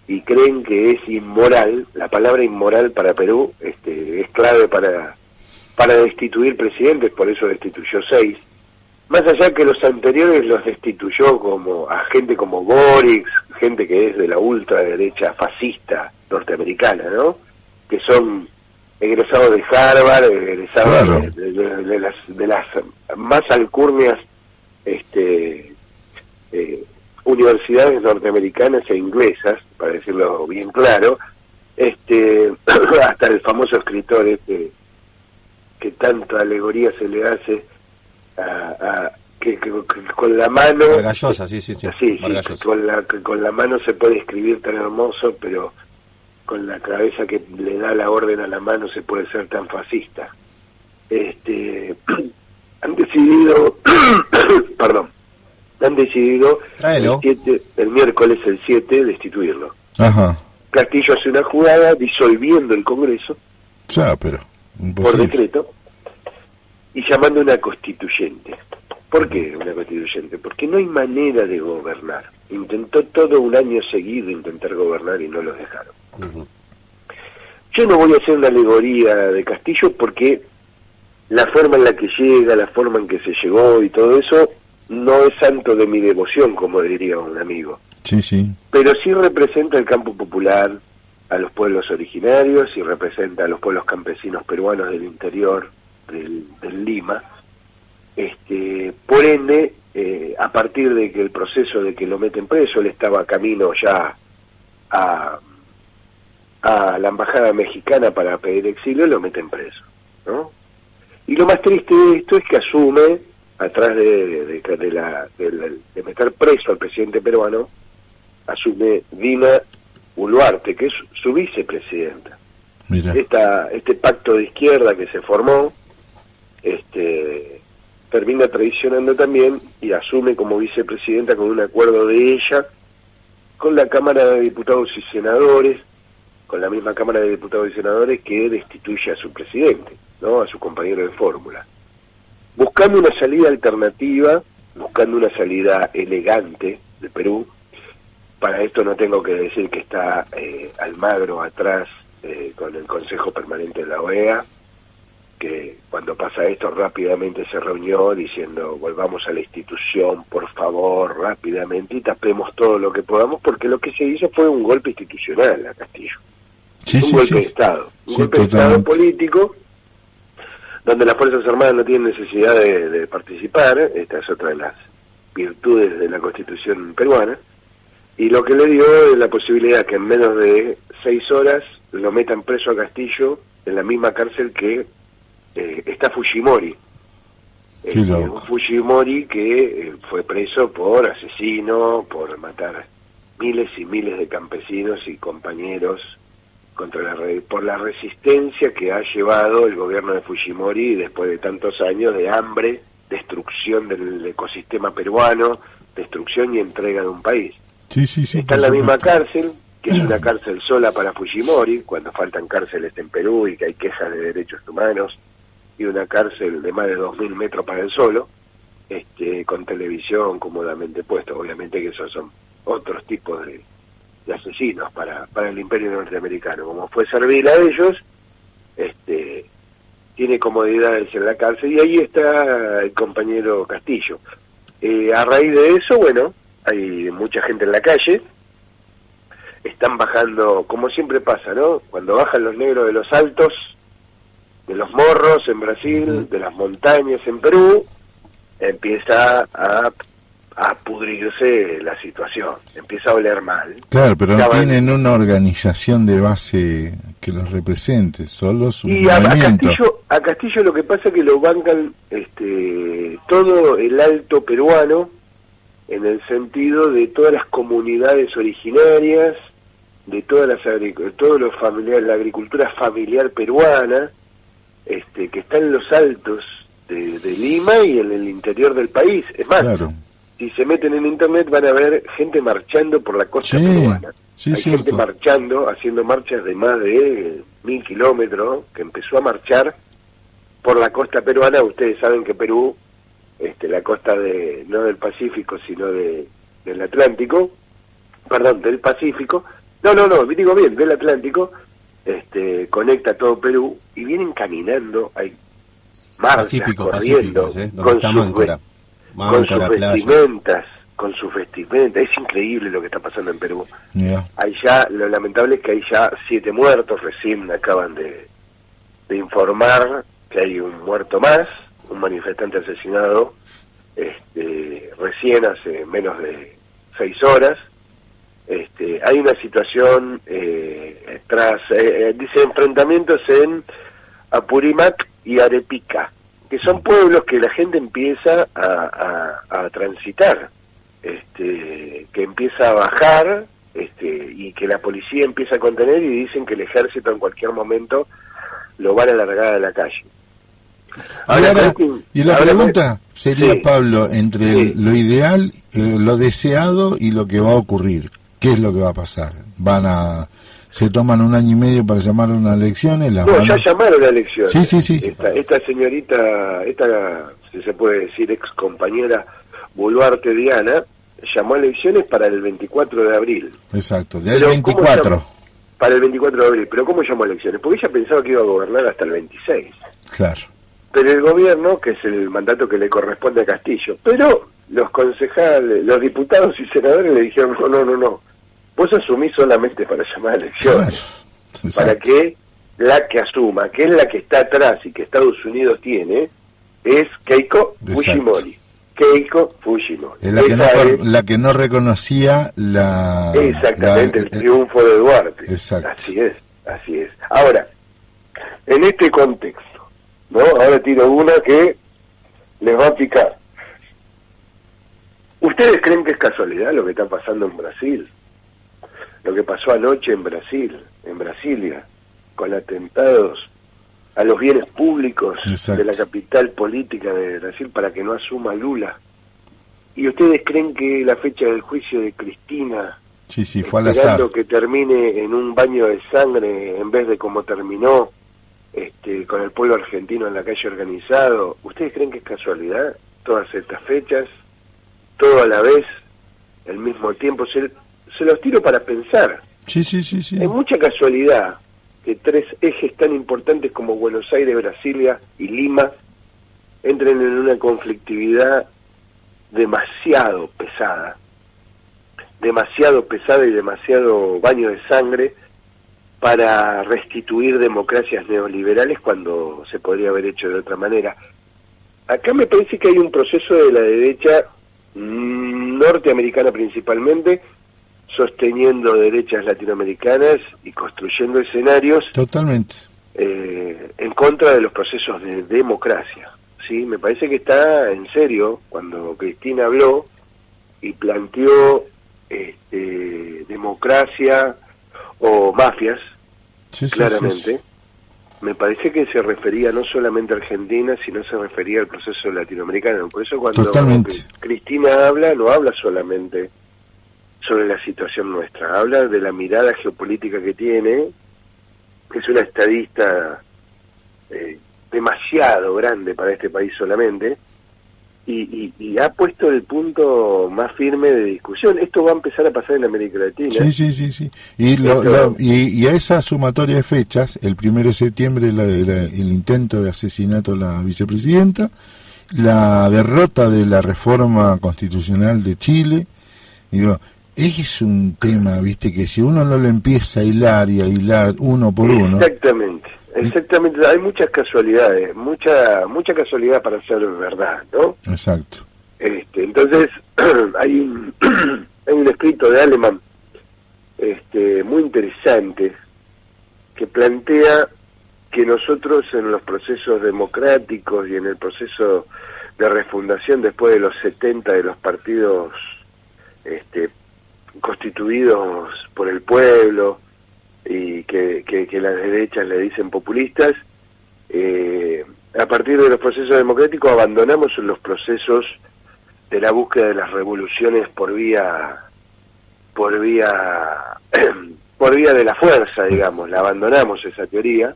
y creen que es inmoral, la palabra inmoral para Perú este, es clave para, para destituir presidentes, por eso destituyó seis. Más allá que los anteriores los destituyó como a gente como Boric, gente que es de la ultraderecha fascista norteamericana, ¿no? Que son egresados de Harvard, egresados Claro. de, de- de las, de las más alcurnias este, eh, universidades norteamericanas e inglesas, para decirlo bien claro, este, [CLEARS THROAT] hasta el famoso escritor este, que tanta alegoría se le hace a, a- que, que- que con la mano Vargallosa, sí, sí, sí. Sí, con la que con la mano se puede escribir tan hermoso, pero con la cabeza que le da la orden a la mano se puede ser tan fascista. Este, [CLEARS THROAT] han decidido, [CLEARS THROAT] perdón, han decidido el, miércoles el 7 destituirlo. Ajá. Castillo hace una jugada disolviendo el Congreso Ya, pero. por decreto y llamando una constituyente. ¿Por qué una constituyente? Porque no hay manera de gobernar. Intentó todo un año seguido intentar gobernar y no los dejaron. Yo no voy a hacer una alegoría de Castillo porque la forma en la que llega, la forma en que se llegó y todo eso no es santo de mi devoción, como diría un amigo. Sí, sí. Pero sí representa el campo popular, a los pueblos originarios y representa a los pueblos campesinos peruanos del interior del, del Lima. Este, por ende, eh, a partir de que el proceso de que lo meten preso, él estaba camino ya a, a la embajada mexicana para pedir exilio, lo meten preso, ¿no? Y lo más triste de esto es que asume, atrás de, de, de la, de, meter preso al presidente peruano, asume Dina Boluarte, que es su vicepresidenta. Mira. Esta, este pacto de izquierda que se formó, este, termina traicionando también y asume como vicepresidenta con un acuerdo de ella con la Cámara de Diputados y Senadores, con la misma Cámara de Diputados y Senadores que destituye a su presidente, ¿no? a su compañero de fórmula. Buscando una salida alternativa, buscando una salida elegante de Perú, para esto no tengo que decir que está eh, Almagro atrás eh, con el Consejo Permanente de la OEA, que cuando pasa esto rápidamente se reunió diciendo volvamos a la institución, por favor, rápidamente y tapemos todo lo que podamos, porque lo que se hizo fue un golpe institucional a Castillo. Sí, un sí, golpe sí. de Estado, un golpe de Estado político donde las Fuerzas Armadas no tienen necesidad de, de participar, esta es otra de las virtudes de la Constitución peruana, y lo que le dio es la posibilidad que en menos de seis horas lo metan preso a Castillo en la misma cárcel que eh, está Fujimori. Este, un Fujimori que eh, fue preso por asesino, por matar miles y miles de campesinos y compañeros contra la re- por la resistencia que ha llevado el gobierno de Fujimori después de tantos años de hambre, destrucción del ecosistema peruano, destrucción y entrega de un país. Sí, sí, sí. Está en la misma cárcel, que es una cárcel sola para Fujimori, cuando faltan cárceles en Perú y que hay quejas de derechos humanos, y una cárcel de más de 2.000 metros para el solo, este, con televisión cómodamente puesto. Obviamente que esos son otros tipos de, de asesinos para, para el imperio norteamericano. Como fue servil a ellos, este, tiene comodidades en la cárcel y ahí está el compañero Castillo. Eh, a raíz de eso, bueno, hay mucha gente en la calle, están bajando, como siempre pasa, ¿no? Cuando bajan los negros de los altos, de los morros en Brasil, de las montañas en Perú, empieza a, a pudrirse la situación, empieza a oler mal. Claro, pero no tienen una organización de base que los represente, solo su Y a. Castillo, a Castillo lo que pasa es que lo bancan este, todo el alto peruano en el sentido de todas las comunidades originarias, de todas las todos los familiares, la agricultura familiar peruana, este, que está en los altos de, de Lima y en el interior del país. Es más, Claro. Si se meten en internet van a ver gente marchando por la costa Sí, peruana. sí, Hay cierto. gente marchando, haciendo marchas de más de mil kilómetros, que empezó a marchar por la costa peruana. Ustedes saben que Perú, este, la costa de no del Pacífico, sino de, del Atlántico, perdón, del Pacífico, no, no, no, digo bien, del Atlántico, este, conecta todo Perú y vienen caminando, hay marchas Pacífico, corriendo Pacífico, ¿eh? Con sus con sus playa. vestimentas, con sus vestimentas, es increíble lo que está pasando en Perú. Hay ya, lo lamentable es que hay ya siete muertos, recién acaban de, de informar que hay un muerto más, un manifestante asesinado este, recién hace menos de seis horas. Este, hay una situación eh, tras, eh, eh, dice, enfrentamientos en Apurímac y Arepica, que son pueblos que la gente empieza a, a- a transitar, este, que empieza a bajar este, y que la policía empieza a contener y dicen que el ejército en cualquier momento lo van a largar a la calle. Ahora, y la ahora, pregunta sería, sí. Pablo, entre Sí. lo ideal, eh, lo deseado y lo que va a ocurrir. ¿Qué es lo que va a pasar? ¿Van a... se toman un año y medio para llamar a unas elecciones? Las No, van ya llamaron a elecciones. Sí, sí, sí. Esta, esta señorita, esta, si se puede decir, ex compañera Boluarte Diana, llamó a elecciones para el 24 de abril. Exacto, del Pero, ¿cómo 24. llama? Para el 24 de abril. ¿Pero cómo llamó a elecciones? Porque ella pensaba que iba a gobernar hasta el 26. Claro. Pero el gobierno, que es el mandato que le corresponde a Castillo, pero los concejales, los diputados y senadores le dijeron, no, no, no, no, vos asumís solamente para llamar a elecciones. Claro. para que la que asuma, que es la que está atrás y que Estados Unidos tiene, es Keiko Exacto. Fujimori. Keiko Fujimori. Es la, que no, Esa cor- es la que no reconocía la... exactamente la- el triunfo de Duarte. Exacto. Así es, así es. Ahora, en este contexto, ¿no? Ahora tiro una que les va a picar. ¿Ustedes creen que es casualidad lo que está pasando en Brasil? Lo que pasó anoche en Brasil, en Brasilia, con atentados a los bienes públicos Exacto. de la capital política de Brasil para que no asuma Lula. ¿Y ustedes creen que la fecha del juicio de Cristina Sí, sí, fue al azar. esperando que termine en un baño de sangre en vez de como terminó este, con el pueblo argentino en la calle organizado. ¿Ustedes creen que es casualidad todas estas fechas, todo a la vez, al mismo tiempo? Se, se los tiro para pensar. Sí, sí, sí, sí. Hay mucha casualidad que tres ejes tan importantes como Buenos Aires, Brasilia y Lima entren en una conflictividad demasiado pesada, demasiado pesada y demasiado baño de sangre para restituir democracias neoliberales cuando se podría haber hecho de otra manera. Acá me parece que hay un proceso de la derecha norteamericana principalmente, sosteniendo derechas latinoamericanas y construyendo escenarios Totalmente. eh, en contra de los procesos de democracia. ¿sí? Me parece que está en serio cuando Cristina habló y planteó este, democracia o mafias, Sí, claramente. sí. Me parece que se refería no solamente a Argentina, sino se refería al proceso latinoamericano. Por eso cuando Cristina habla, no habla solamente sobre la situación nuestra, habla de la mirada geopolítica que tiene, que es una estadista eh, demasiado grande para este país solamente, y, y- y ha puesto el punto más firme de discusión. Esto va a empezar a pasar en América Latina. Sí, sí, sí, sí. Y, lo- y, y a esa sumatoria de fechas, el primero de septiembre la- la- el intento de asesinato de la vicepresidenta, la derrota de la reforma constitucional de Chile, digo, es un tema, viste, que si uno no lo empieza a hilar y a hilar uno por uno, Exactamente, exactamente. Hay muchas casualidades, mucha mucha casualidad para ser verdad, ¿no? exacto, Este, entonces [CLEARS THROAT] hay un [CLEARS THROAT] hay un escrito de Alemán este muy interesante que plantea que nosotros en los procesos democráticos y en el proceso de refundación después de los 70 de los partidos este, constituidos por el pueblo y que, que, que las derechas le dicen populistas, eh, a partir de los procesos democráticos abandonamos los procesos de la búsqueda de las revoluciones por vía por vía [CLEARS THROAT] por vía de la fuerza digamos la abandonamos esa teoría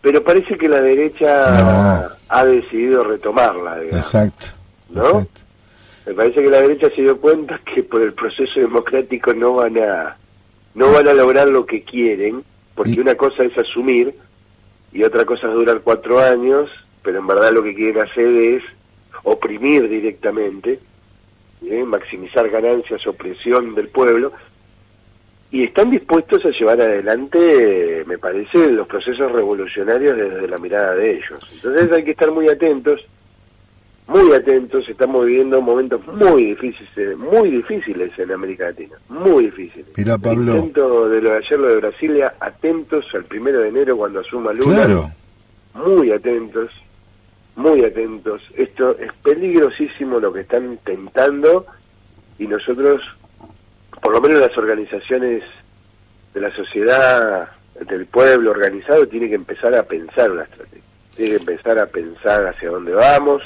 pero parece que la derecha No. ha decidido retomarla digamos exacto, ¿no? exacto. Me parece que la derecha se dio cuenta que por el proceso democrático no van a no van a lograr lo que quieren porque una cosa es asumir y otra cosa es durar cuatro años pero en verdad lo que quieren hacer es oprimir directamente ¿eh? maximizar ganancias opresión del pueblo y están dispuestos a llevar adelante me parece los procesos revolucionarios desde la mirada de ellos entonces hay que estar muy atentos muy atentos, estamos viviendo momentos muy difíciles, muy difíciles en América Latina, muy difíciles. Mirá, Pablo. El intento de lo de ayer, lo de Brasilia, atentos al primero de enero cuando asuma Lula, Claro, muy atentos, muy atentos. Esto es peligrosísimo lo que están tentando y nosotros, por lo menos las organizaciones de la sociedad, del pueblo organizado, tiene que empezar a pensar una estrategia. Tiene que empezar a pensar hacia dónde vamos,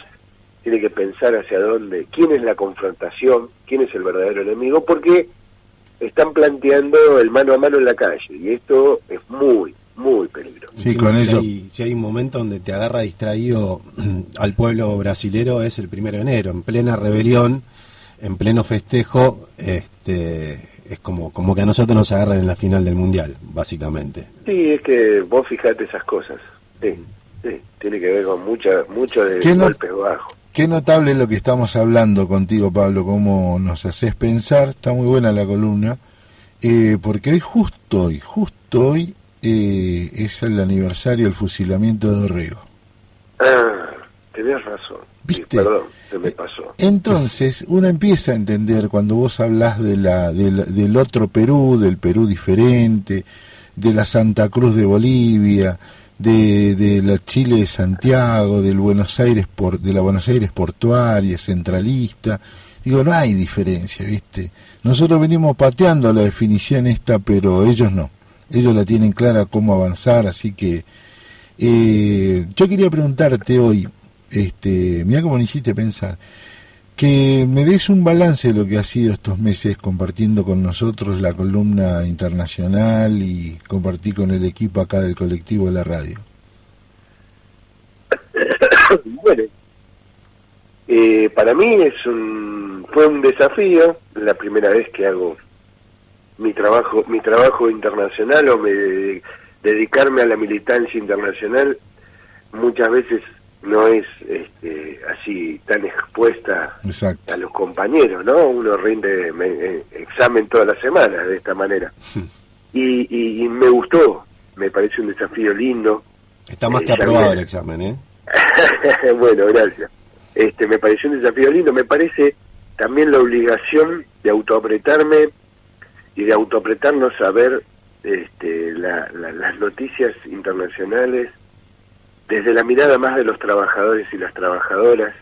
tiene que pensar hacia dónde, quién es la confrontación, quién es el verdadero enemigo, porque están planteando el mano a mano en la calle y esto es muy, muy peligroso. Sí, con si eso. Hay, si hay un momento donde te agarra distraído [CLEARS THROAT] al pueblo brasilero es el primero de enero, en plena rebelión, en pleno festejo, este, es como, como que a nosotros nos agarran en la final del mundial, básicamente. Sí, es que vos fijate esas cosas. Sí, sí, tiene que ver con mucha, mucho de ¿Qué no- golpes bajos. Qué notable lo que estamos hablando contigo, Pablo, cómo nos haces pensar, está muy buena la columna, eh, porque hoy, justo hoy, justo hoy, eh, es el aniversario del fusilamiento de Dorrego. Ah, tenés razón. ¿Viste? perdón, se me pasó. Entonces, uno empieza a entender cuando vos hablas de la, del, del otro Perú, del Perú diferente, de la Santa Cruz de Bolivia, de, de la Chile de Santiago, del Buenos Aires por, de la Buenos Aires portuaria, centralista. Digo, no hay diferencia, ¿viste? Nosotros venimos pateando la definición esta, pero ellos no. Ellos la tienen clara cómo avanzar, así que eh, yo quería preguntarte hoy, este, mira cómo me hiciste pensar, que me des un balance de lo que ha sido estos meses compartiendo con nosotros la columna internacional y compartir con el equipo acá del colectivo de la radio. [COUGHS] bueno, eh, para mí es un, fue un desafío, la primera vez que hago mi trabajo, mi trabajo internacional o me dedicarme a la militancia internacional muchas veces no es este, así tan expuesta Exacto. a los compañeros, ¿no? Uno rinde me- eh, examen todas las semanas de esta manera. Y, y- y me gustó, me parece un desafío lindo. Está más Eh, que aprobado el examen, ¿eh? [LAUGHS] bueno, gracias. Este, me pareció un desafío lindo, me parece también la obligación de autoapretarme y de autoapretarnos a ver este, la- la- las noticias internacionales desde la mirada más de los trabajadores y las trabajadoras,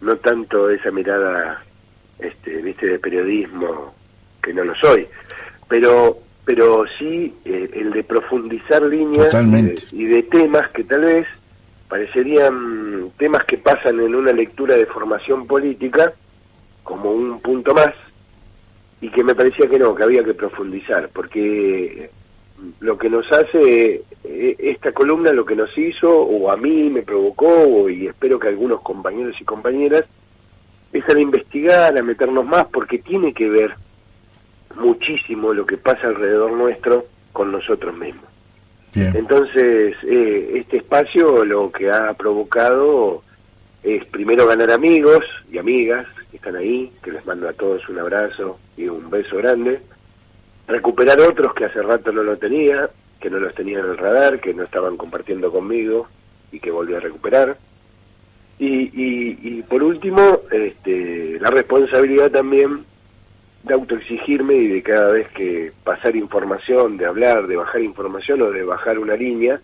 no tanto esa mirada, este, viste, de periodismo que no lo soy, pero pero sí eh, el de profundizar líneas eh, y de temas que tal vez parecerían temas que pasan en una lectura de formación política como un punto más y que me parecía que no, que había que profundizar, porque lo que nos hace eh, esta columna, lo que nos hizo, o a mí me provocó, y espero que algunos compañeros y compañeras, es a investigar, a meternos más, porque tiene que ver muchísimo lo que pasa alrededor nuestro con nosotros mismos. Bien. Entonces, eh, este espacio lo que ha provocado es primero ganar amigos y amigas que están ahí, que les mando a todos un abrazo y un beso grande, recuperar otros que hace rato no lo tenía, que no los tenía en el radar, que no estaban compartiendo conmigo y que volví a recuperar. Y, y, y por último, este, la responsabilidad también de autoexigirme y de cada vez que pasar información, de hablar, de bajar información o de bajar una línea,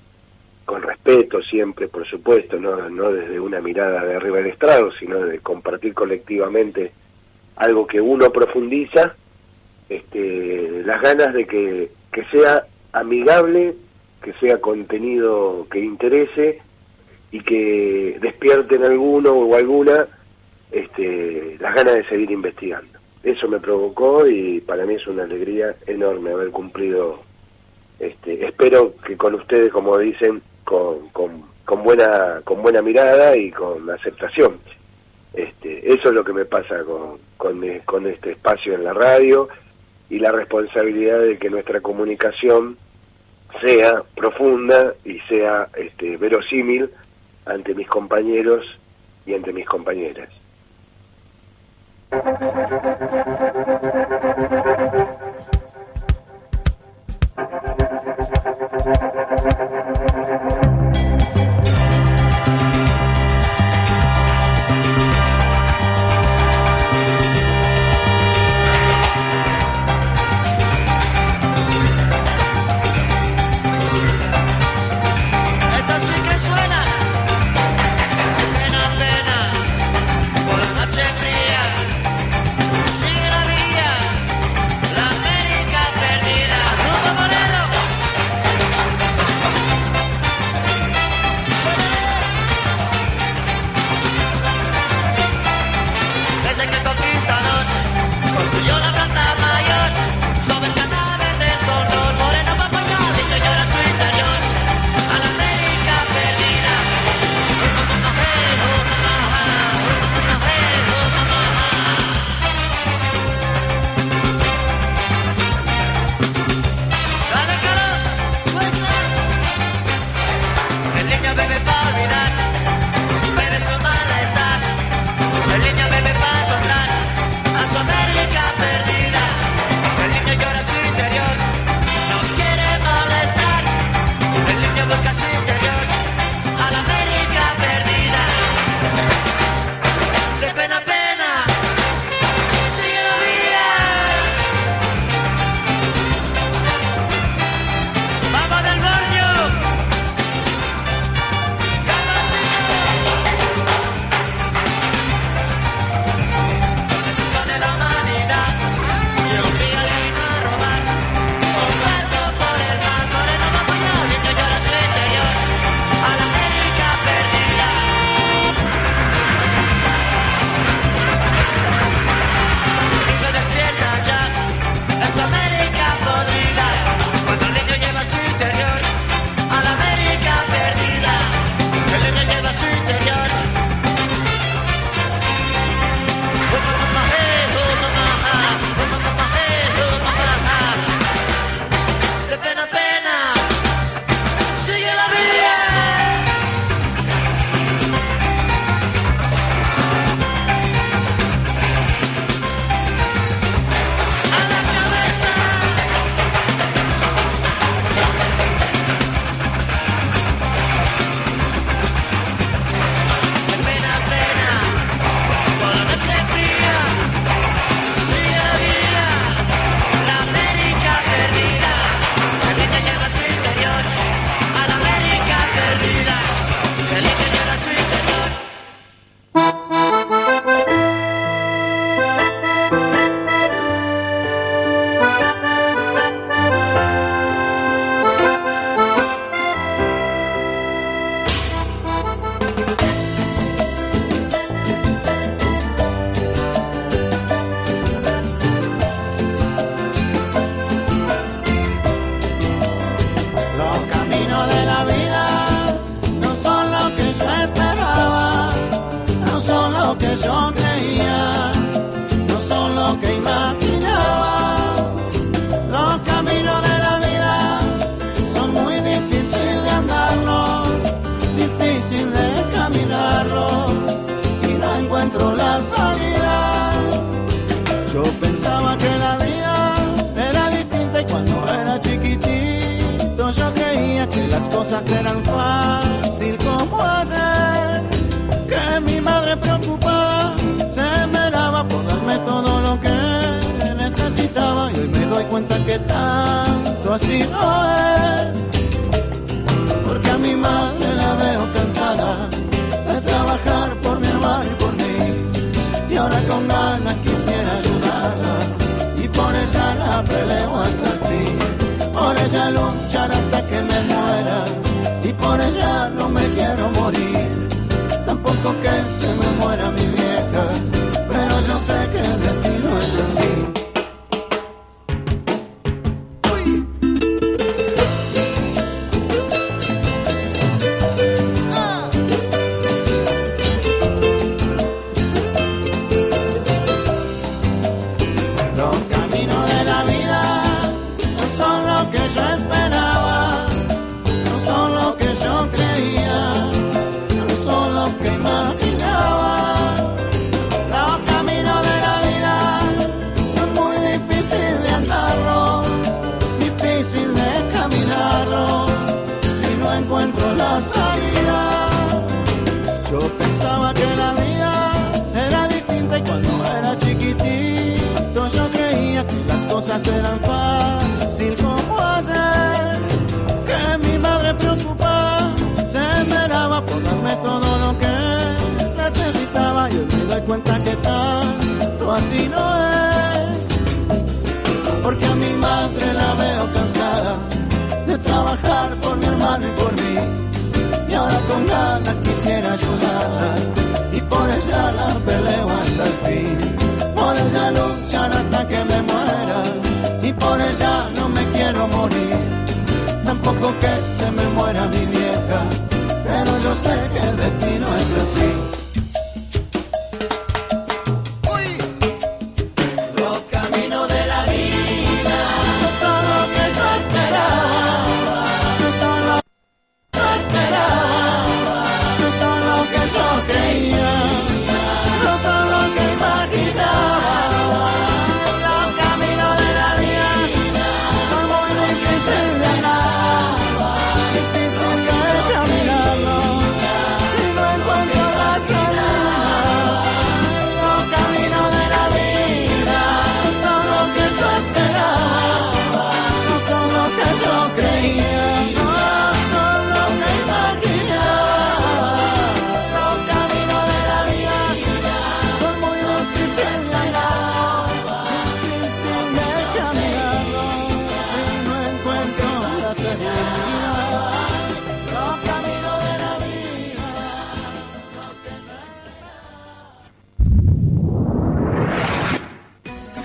con respeto siempre, por supuesto, no, no desde una mirada de arriba del estrado, sino de compartir colectivamente algo que uno profundiza, este, las ganas de que, que sea amigable, que sea contenido que interese y que despierte en alguno o alguna este, las ganas de seguir investigando. Eso me provocó y para mí es una alegría enorme haber cumplido. Este, espero que con ustedes, como dicen, con, con, con buena con buena mirada y con aceptación. Este, eso es lo que me pasa con, con este espacio en la radio y la responsabilidad de que nuestra comunicación sea profunda y sea este, verosímil ante mis compañeros y ante mis compañeras.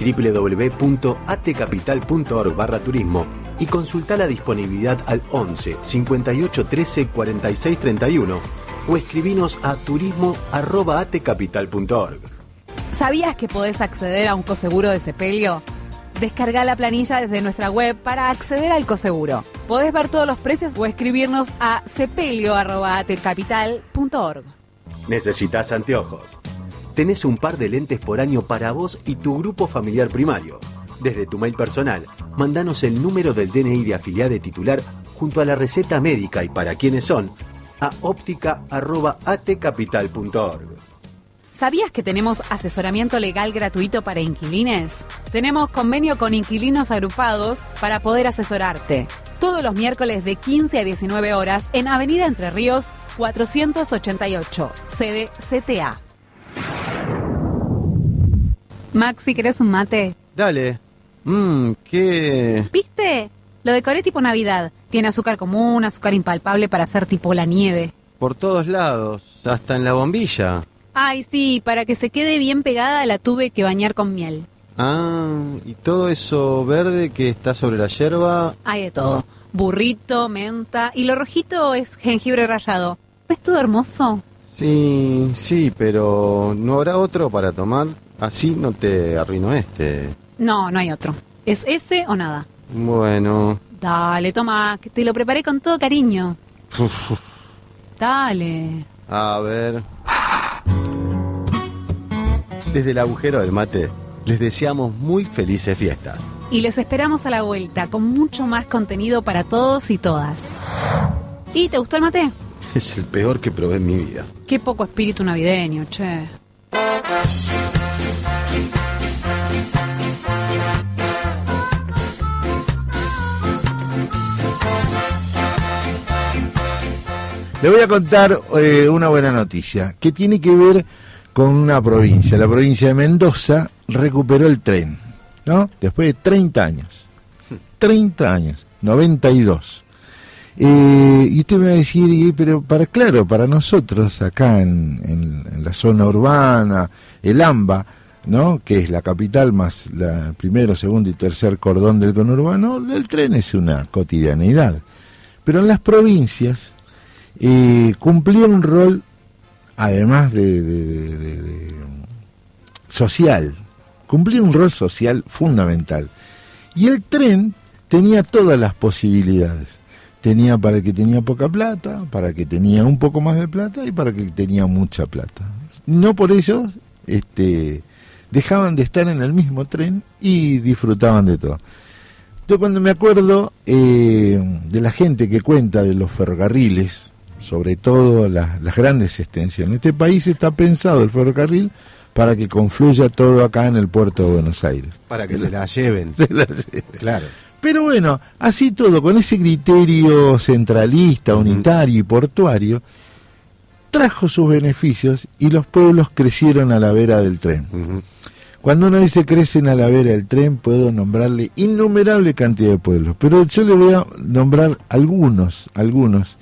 www.atcapital.org barra turismo y consulta la disponibilidad al 11 58 13 46 31 o escribinos a turismo.atecapital.org. ¿Sabías que podés acceder a un coseguro de sepelio? Descarga la planilla desde nuestra web para acceder al coseguro. Podés ver todos los precios o escribirnos a sepelio.atecapital.org. ¿Necesitas anteojos? Tenés un par de lentes por año para vos y tu grupo familiar primario. Desde tu mail personal, mandanos el número del DNI de afiliado titular junto a la receta médica y para quiénes son a óptica.atcapital.org. ¿Sabías que tenemos asesoramiento legal gratuito para inquilines? Tenemos convenio con inquilinos agrupados para poder asesorarte. Todos los miércoles de 15 a 19 horas en Avenida Entre Ríos 488, sede CTA. Maxi, ¿querés un mate? Dale. Mmm, qué... ¿Viste? Lo decoré tipo Navidad. Tiene azúcar común, azúcar impalpable para hacer tipo la nieve. Por todos lados, hasta en la bombilla. Ay, sí, para que se quede bien pegada la tuve que bañar con miel. Ah, y todo eso verde que está sobre la yerba. Hay de todo. Burrito, menta y lo rojito es jengibre rallado. ¿Ves todo hermoso? Sí, sí, pero ¿no habrá otro para tomar? Así no te arruino este. No, no hay otro. ¿Es ese o nada? Bueno, Dale, toma, que te lo preparé con todo cariño. uf, Dale. a ver. Desde el agujero del mate, les deseamos muy felices fiestas. Y les esperamos a la vuelta con mucho más contenido para todos y todas. ¿Y te gustó el mate? Es el peor que probé en mi vida. Qué poco espíritu navideño, che. Le voy a contar eh, una buena noticia que tiene que ver con una provincia. La provincia de Mendoza recuperó el tren, ¿no? Después de 30 años. 30 años, 92. Eh, y usted me va a decir, pero para claro, para nosotros acá en, en- la zona urbana, el AMBA, ¿no? que es la capital más la primero, segundo y tercer cordón del conurbano, el tren es una cotidianeidad. Pero en las provincias eh, cumplía un rol, además de, de- de- de- de- social, cumplía un rol social fundamental. Y el tren tenía todas las posibilidades. Tenía para el que tenía poca plata, para el que tenía un poco más de plata y para el que tenía mucha plata. No por eso este, dejaban de estar en el mismo tren y disfrutaban de todo. Yo cuando me acuerdo eh, de la gente que cuenta de los ferrocarriles, sobre todo las, las grandes extensiones, este país está pensado el ferrocarril para que confluya todo acá en el puerto de Buenos Aires. Para que se la lleven. [LAUGHS] Se la lleve. Claro. Pero bueno, así todo, con ese criterio centralista, unitario y portuario, trajo sus beneficios y los pueblos crecieron a la vera del tren. Cuando uno dice crecen a la vera del tren, puedo nombrarle innumerable cantidad de pueblos, pero yo le voy a nombrar algunos, algunos.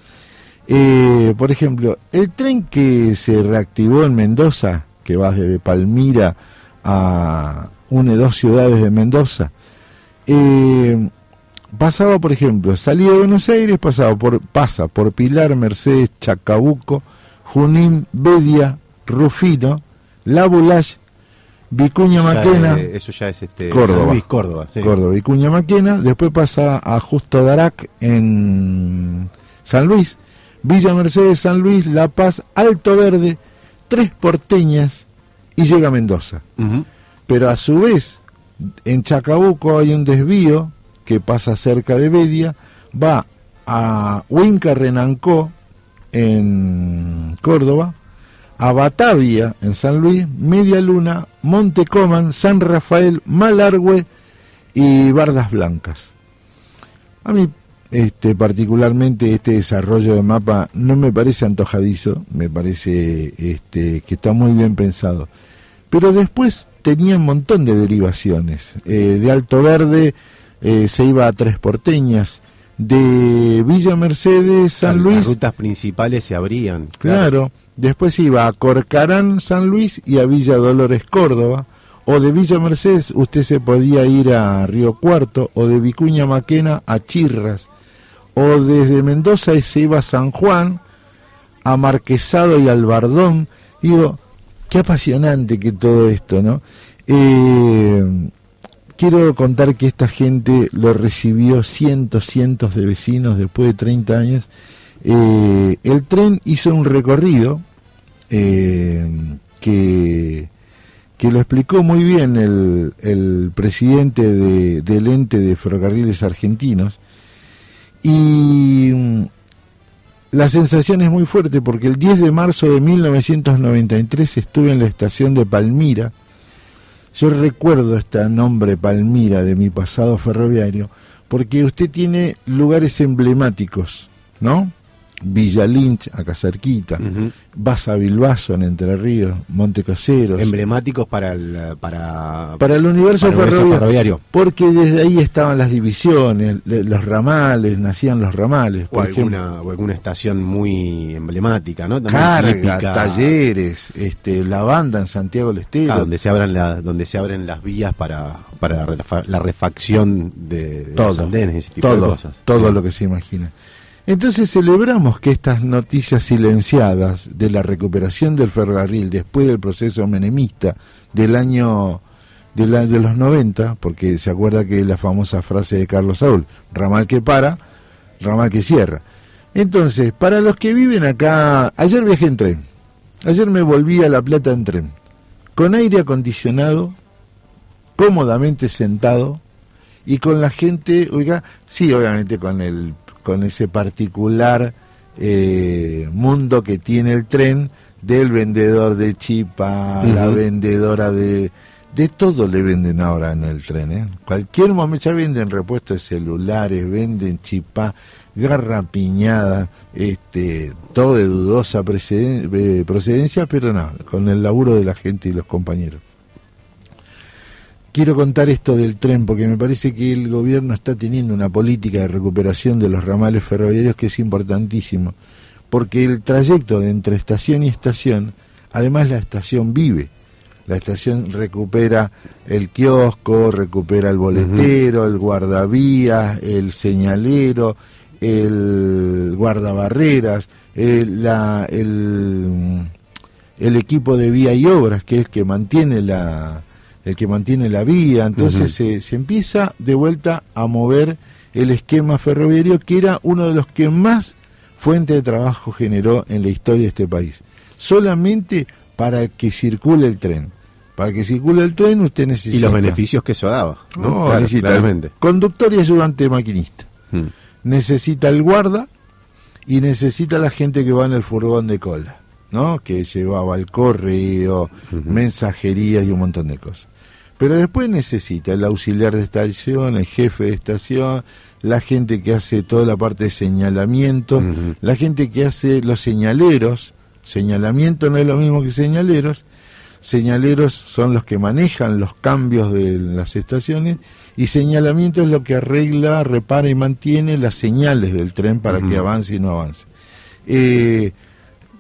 Eh, por ejemplo, el tren que se reactivó en Mendoza, que va desde Palmira a une dos ciudades de Mendoza, eh, pasaba, por ejemplo, salía de Buenos Aires, pasaba por, pasa por Pilar, Mercedes, Chacabuco, Junín, Bedia, Rufino, La Bulash, Vicuña Ya, Maquena, eh, eso ya es este, Córdoba. San Luis, Córdoba. sí. Córdoba, Vicuña Maquena, después pasa a Justo Darac en San Luis, Villa Mercedes, San Luis, La Paz, Alto Verde, Tres Porteñas y llega a Mendoza. Pero a su vez, en Chacabuco hay un desvío que pasa cerca de Bedia, va a Huinca Renancó en Córdoba, a Batavia en San Luis, Media Luna, Monte Coman, San Rafael, Malargüe y Bardas Blancas. A mí este, particularmente este desarrollo de mapa no me parece antojadizo, me parece este, que está muy bien pensado. Pero después tenía un montón de derivaciones. Eh, de Alto Verde eh, se iba a Tres Porteñas, de Villa Mercedes, San Las Luis, rutas principales se abrían. Claro. Después iba a Corcarán, San Luis y a Villa Dolores, Córdoba. O de Villa Mercedes usted se podía ir a Río Cuarto o de Vicuña Maquena a Chirras. O desde Mendoza se iba a San Juan, a Marquesado y Albardón. Digo, qué apasionante que todo esto, ¿no? Eh, quiero contar que esta gente lo recibió cientos, cientos de vecinos después de 30 años. Eh, el tren hizo un recorrido eh, que, que lo explicó muy bien el, el presidente de- del ente de ferrocarriles argentinos. Y mm, la sensación es muy fuerte porque el 10 de marzo de 1993 estuve en la estación de Palmira. Yo recuerdo este nombre Palmira de mi pasado ferroviario porque usted tiene lugares emblemáticos, ¿no? Villa Lynch, acá cerquita, vas a Bilbaso en Entre Ríos, Montecaseros, Emblemáticos para el, para, para el universo, para el universo ferroviario, ferroviario. porque desde ahí estaban las divisiones, le- los ramales, nacían los ramales, O por ejemplo, alguna, o alguna estación muy emblemática, ¿no? También carga, típica, talleres, este, la banda en Santiago del Estero, ah, donde se abran la, donde se abren las vías para, para refa- la refacción de, de todo, los andenes y ese tipo todo, de cosas. todo Sí. lo que se imagina. Entonces celebramos que estas noticias silenciadas de la recuperación del ferrocarril después del proceso menemista del año de, la- de los 90, porque se acuerda que la famosa frase de Carlos Saúl, ramal que para, ramal que cierra. Entonces, para los que viven acá, ayer viajé en tren, ayer me volví a La Plata en tren, con aire acondicionado, cómodamente sentado y con la gente, oiga, sí, obviamente con el con ese particular eh, mundo que tiene el tren del vendedor de chipa, la vendedora de de todo le venden ahora en el tren, ¿eh? Cualquier momento ya venden repuestos de celulares, venden chipá, garra piñada, este, todo de dudosa eh, procedencia, pero no, con el laburo de la gente y los compañeros quiero contar esto del tren porque me parece que el gobierno está teniendo una política de recuperación de los ramales ferroviarios que es importantísimo, porque el trayecto de entre estación y estación, además la estación vive. La estación recupera el kiosco, recupera el boletero, el guardavías, el señalero, el guardabarreras, el, la, el, el equipo de vía y obras, que es que mantiene la, el que mantiene la vía. Entonces Ujú. se, se empieza de vuelta a mover el esquema ferroviario, que era uno de los que más fuente de trabajo generó en la historia de este país. Solamente para que circule el tren. Para que circule el tren usted necesita... Y los beneficios que eso daba. ¿no? No, Claro, necesita claramente. conductor y ayudante maquinista. Mm. Necesita el guarda y necesita la gente que va en el furgón de cola, ¿no? Que llevaba el correo, mensajería y un montón de cosas. Pero después necesita el auxiliar de estación, el jefe de estación, la gente que hace toda la parte de señalamiento, la gente que hace los señaleros. Señalamiento no es lo mismo que señaleros. Señaleros son los que manejan los cambios de las estaciones y señalamiento es lo que arregla, repara y mantiene las señales del tren para que avance y no avance. Eh,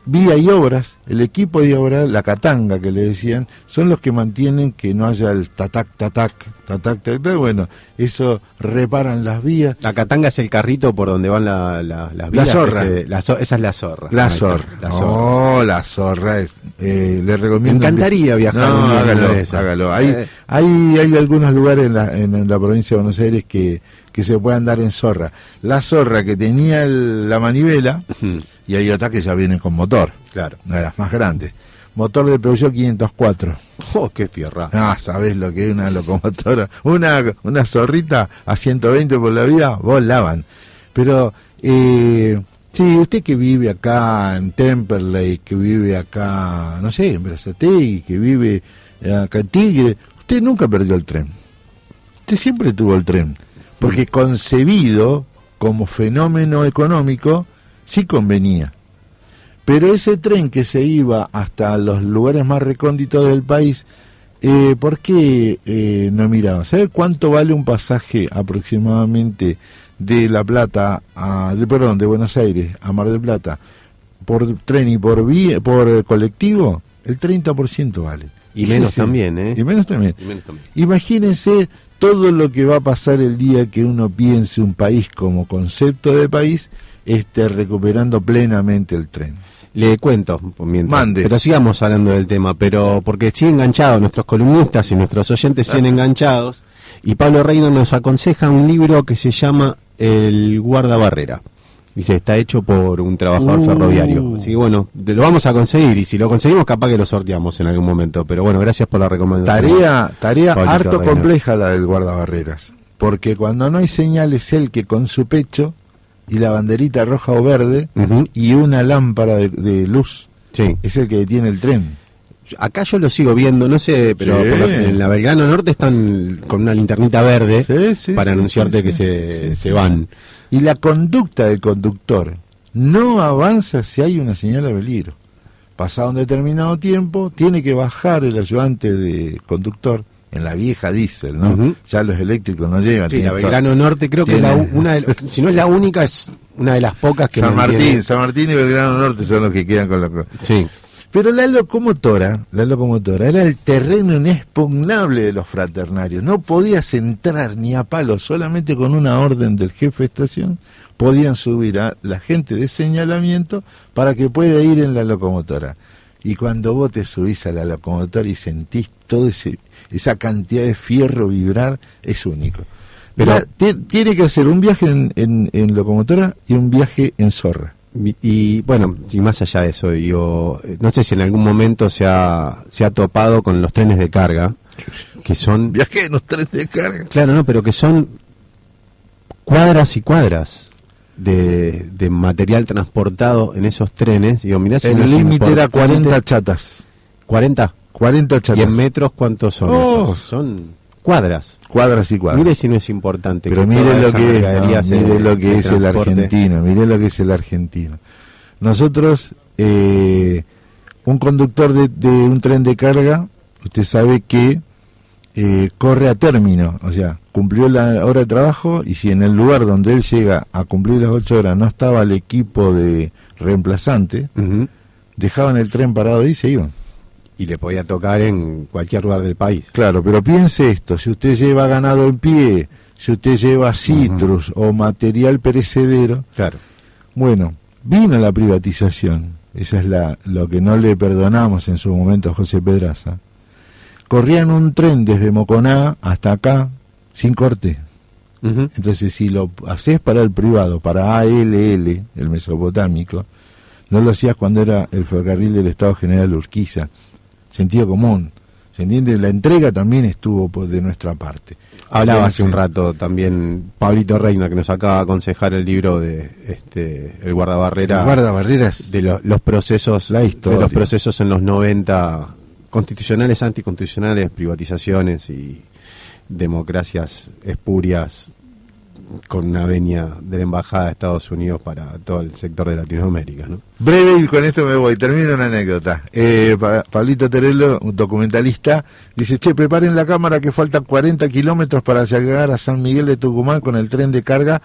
vía y obras, el equipo de obras, la catanga que le decían, son los que mantienen que no haya el tatac, tatac, tatac, tatac. Bueno, eso reparan las vías. La catanga es el carrito por donde van la- la- las La vías. zorra. ese- la esa es la zorra. La zorra. La zorra. Oh, la zorra. es- eh, le recomiendo. Me encantaría viajar No, un día hágalo, hágalo. Hay, Eh. hay, hay algunos lugares en la, en la provincia de Buenos Aires que, que se puede andar en zorra. La zorra que tenía el- la manivela, y hay otras que ya vienen con motor, Claro. una de las más grandes. Motor de Peugeot 504. Oh, qué fierra. Ah, ¿sabés lo que es una locomotora? Una, una zorrita a 120 por la vía, volaban. Pero, eh, sí, usted que vive acá en Temperley, que vive acá, no sé, en Brazatei, que vive acá en Tigre, usted nunca perdió el tren. Usted siempre tuvo el tren. Porque concebido como fenómeno económico, sí convenía. Pero ese tren que se iba hasta los lugares más recónditos del país, eh, ¿por qué eh, no miraba? ¿Sabe cuánto vale un pasaje aproximadamente de La Plata, a, de, perdón, de Buenos Aires a Mar del Plata, por tren y por, vía, por eh, colectivo? El 30% vale. Y menos también, ¿eh? Y menos también. Y menos también. Imagínense todo lo que va a pasar el día que uno piense un país como concepto de país, esté recuperando plenamente el tren. Le cuento, mientras, Mande. pero sigamos hablando del tema, pero porque siguen enganchados nuestros columnistas y nuestros oyentes siguen enganchados, y Pablo Reino nos aconseja un libro que se llama El guardabarrera. Dice, está hecho por un trabajador Uh. ferroviario. Así que bueno, lo vamos a conseguir, y si lo conseguimos capaz que lo sorteamos en algún momento, pero bueno, gracias por la recomendación. Tarea, tarea Pablito harto compleja la del guardabarreras, porque cuando no hay señales el que con su pecho y la banderita roja o verde y una lámpara de, de luz Sí. es el que detiene el tren. Acá yo lo sigo viendo, no sé, pero Sí. en la Belgrano Norte están con una linternita verde Sí, sí, para anunciarte que se, se van. Y la conducta del conductor no avanza si hay una señal de peligro. Pasado un determinado tiempo, tiene que bajar el ayudante de conductor en la vieja diésel, ¿no? Ya los eléctricos no llegan. Sí, la Belgrano Norte creo que es la tiene- una de, si no es la única, es una de las pocas que San Martín, San Martín y Belgrano Norte son los que quedan con la... Sí. Pero la locomotora, la locomotora era el terreno inexpugnable de los fraternarios. No podías entrar ni a palo, solamente con una orden del jefe de estación podían subir a la gente de señalamiento para que pueda ir en la locomotora. Y cuando vos te subís a la locomotora y sentís toda esa cantidad de fierro vibrar, es único. Pero- Pero ti- tiene que hacer un viaje en, en- en locomotora y un viaje en zorra. Y, y, bueno, y más allá de eso, digo, eh, no sé si en algún momento se ha, se ha topado con los trenes de carga, que son, Viaje en los trenes de carga. claro, no, pero que son cuadras y cuadras de, de material transportado en esos trenes. Digo, mirá si El límite era importante- 40 chatas. 40. 40 ¿Y chatas. en metros cuántos son Oh. esos? Son cuadras. Cuadras y cuadras. Mire si no es importante. Pero que mire lo que es, no, mire lo que es el argentino, mire lo que es el argentino. Nosotros, eh, un conductor de, de un tren de carga, usted sabe que eh, corre a término, o sea, cumplió la hora de trabajo y si en el lugar donde él llega a cumplir las ocho horas no estaba el equipo de reemplazante, dejaban el tren parado y se iban. Y le podía tocar en cualquier lugar del país. Claro, pero piense esto, si usted lleva ganado en pie, si usted lleva citrus o material perecedero, Claro. bueno, vino la privatización, eso es la, lo que no le perdonamos en su momento a José Pedraza. Corrían un tren desde Moconá hasta acá sin corte. Entonces, si lo haces para el privado, para ALL, el mesopotámico, no lo hacías cuando era el ferrocarril del Estado General Urquiza. Sentido común. ¿Se entiende? La entrega también estuvo de nuestra parte. Hablaba hace un rato también Pablito Reina, que nos acaba de aconsejar el libro de este El guardabarrera. El guardabarreras. de lo- los procesos La historia. de los procesos en los 90 constitucionales anticonstitucionales privatizaciones y democracias espurias con una venia de la embajada de Estados Unidos para todo el sector de Latinoamérica ¿no? Breve y con esto me voy. Termino una anécdota. Eh, Pa- Pablito Terelo, un documentalista, dice, che, preparen la cámara que faltan 40 kilómetros para llegar a San Miguel de Tucumán con el tren de carga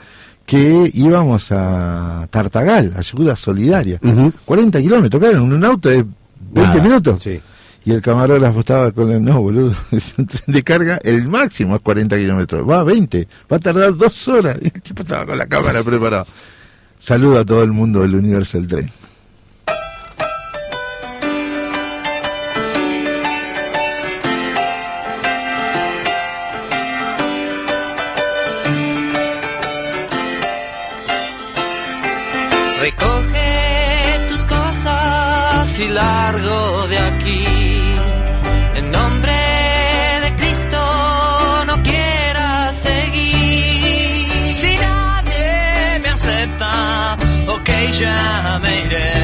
que íbamos a Tartagal, ayuda solidaria. Ujú. 40 kilómetros, claro, en un auto de 20 Nada, minutos. sí. Y el camarógrafo estaba con el, no, boludo, es un tren de carga, el máximo es 40 kilómetros, va a 20, va a tardar dos horas. Y el tipo estaba con la cámara preparado. Saludo a todo el mundo del universo del tren. Recoge tus cosas y largo Jamaica.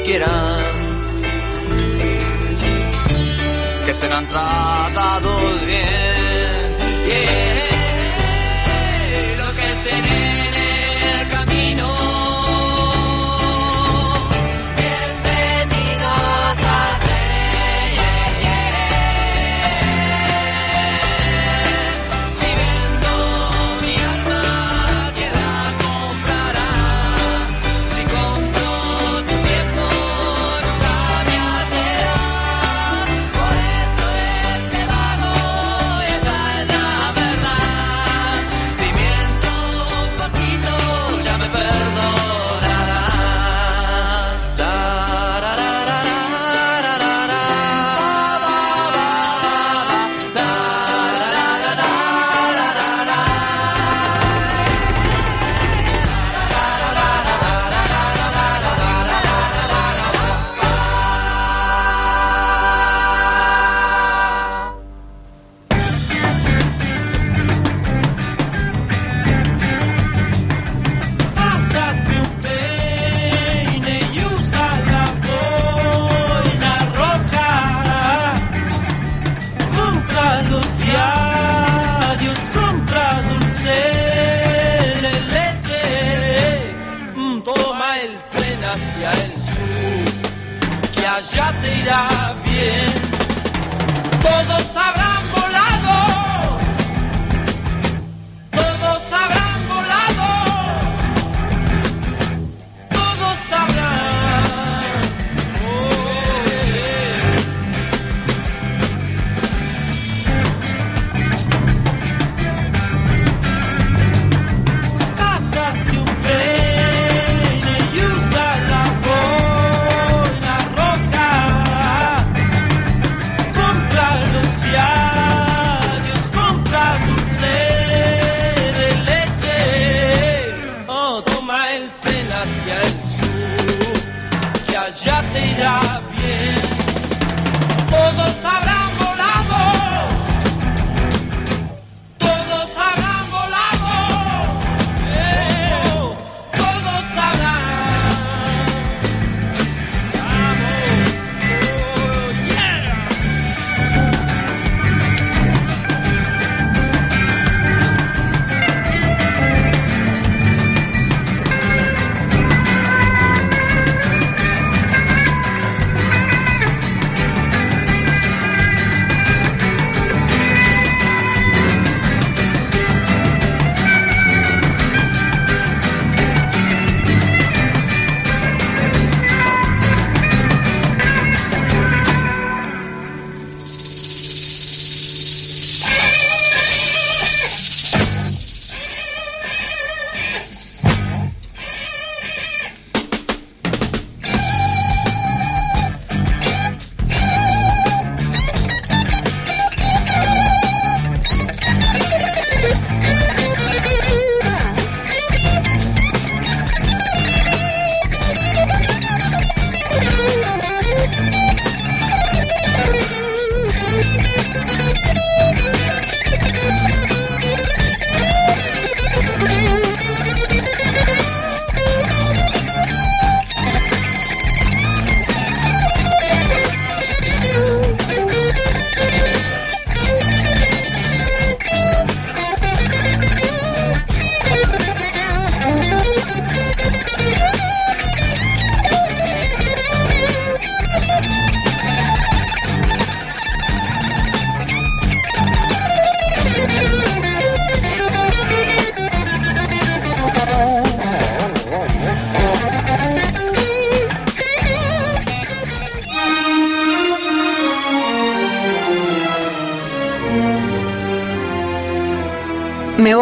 Quieran, que serán tratados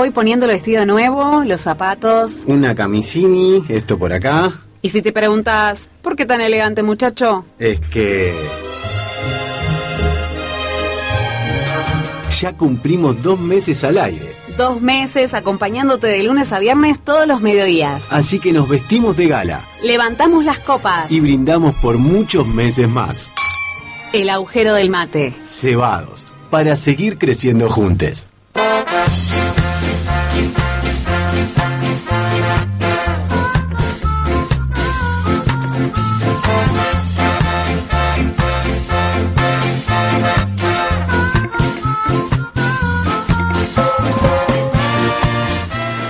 voy poniendo el vestido nuevo, los zapatos. Una camisini, esto por acá. Y si te preguntas, ¿por qué tan elegante muchacho? Es que... Ya cumplimos dos meses al aire. Dos meses acompañándote de lunes a viernes todos los mediodías. Así que nos vestimos de gala Levantamos las copas. y brindamos por muchos meses más. El agujero del mate. Cebados, para seguir creciendo juntos.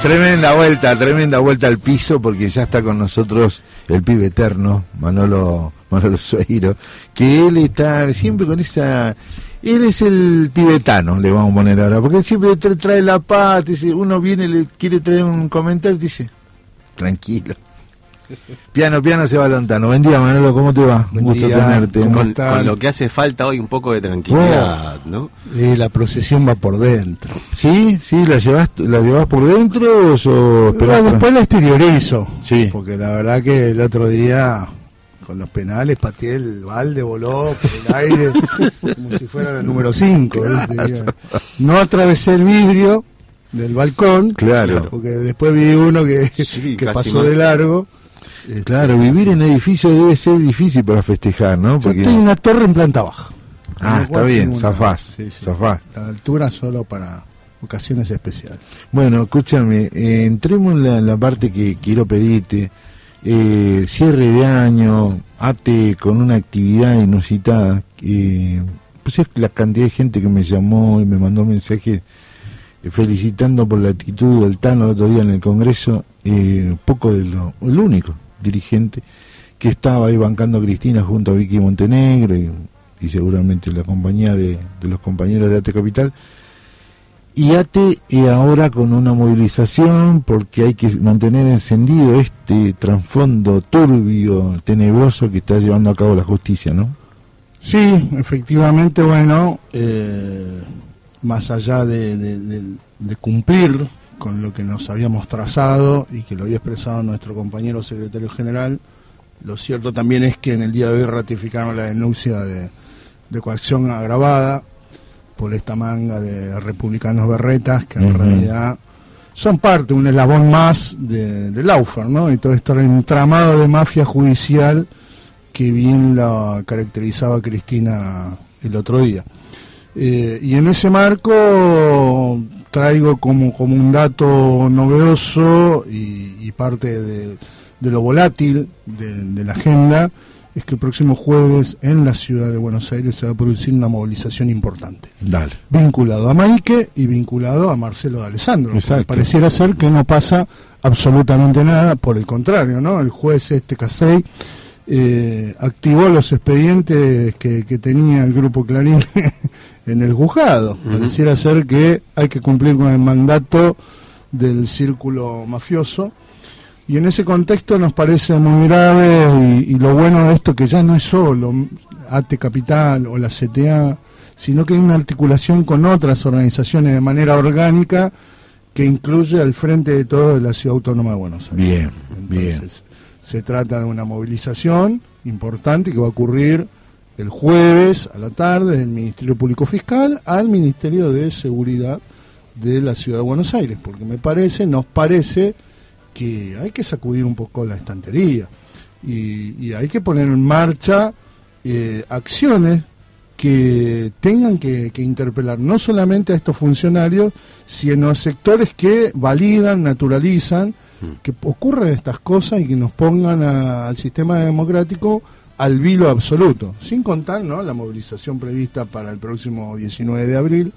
Tremenda vuelta, tremenda vuelta al piso porque ya está con nosotros el pibe eterno, Manolo, Manolo Sueiro, que él está siempre con esa... Él es el tibetano, le vamos a poner ahora, porque él siempre tra- trae la paz, dice, uno viene, le quiere traer un comentario dice, tranquilo. Piano, piano se va lontano. Buen día, Manolo, ¿cómo te va? Un gusto día, tenerte. ¿cómo Con, lo que hace falta hoy un poco de tranquilidad, ¿no? Eh, la procesión va por dentro. ¿Sí? ¿Sí? ¿La llevas, la llevas por dentro o tra- después la exteriorizo. Sí. Porque la verdad que el otro día, con los penales, pateé el balde, voló por el aire, [LAUGHS] como si fuera el número 5. No atravesé el vidrio del balcón, Claro. porque después vi uno que, Sí, que pasó más. de largo. Este, Claro, vivir en edificio debe ser difícil para festejar, ¿no? Yo Porque... estoy en una torre en planta baja. Ah, está bien, una- zafás, sí, sí. zafás. La altura solo para ocasiones especiales. Bueno, escúchame, eh, entremos en la, la parte que quiero pedirte. Eh, cierre de año, ate con una actividad inusitada. eh, pues es la cantidad de gente que me llamó y me mandó mensajes felicitando por la actitud del Tano otro día en el Congreso. eh, poco de lo, el único dirigente que estaba ahí bancando Cristina junto a Vicky Montenegro y, seguramente la compañía de, de los compañeros de ATE Capital. Y ATE eh, ahora con una movilización porque hay que mantener encendido este trasfondo turbio, tenebroso que está llevando a cabo la justicia, ¿no? Sí, efectivamente, bueno, eh, más allá de, de- de- de cumplir con lo que nos habíamos trazado y que lo había expresado nuestro compañero secretario general, lo cierto también es que en el día de hoy ratificaron la denuncia de, de coacción agravada por esta manga de republicanos berretas que en realidad son parte, un eslabón más de, del Laufer, ¿no? Y todo este entramado de mafia judicial que bien la caracterizaba Cristina el otro día. Eh, y en ese marco traigo como, como un dato novedoso y, y parte de, de lo volátil de, de la agenda, es que el próximo jueves en la ciudad de Buenos Aires se va a producir una movilización importante Dale. vinculado a Maike y vinculado a Marcelo de Alessandro. Pareciera ser que no pasa absolutamente nada, por el contrario, ¿no? El juez este Casey eh, activó los expedientes que, que tenía el grupo Clarín [LAUGHS] en el juzgado. Pareciera ser que hay que cumplir con el mandato del círculo mafioso. Y en ese contexto nos parece muy grave y, y lo bueno de esto que ya no es solo ATE Capital o la CTA, sino que hay una articulación con otras organizaciones de manera orgánica que incluye al frente de todo de la Ciudad Autónoma de Buenos Aires. Bien, bien. Entonces, se trata de una movilización importante que va a ocurrir el jueves a la tarde del Ministerio Público Fiscal al Ministerio de Seguridad de la Ciudad de Buenos Aires, porque me parece, nos parece que hay que sacudir un poco la estantería y, y hay que poner en marcha eh, acciones que tengan que, que interpelar no solamente a estos funcionarios, sino a sectores que validan, naturalizan, que ocurren estas cosas y que nos pongan a- al sistema democrático al vilo absoluto, sin contar ¿no? la movilización prevista para el próximo 19 de abril,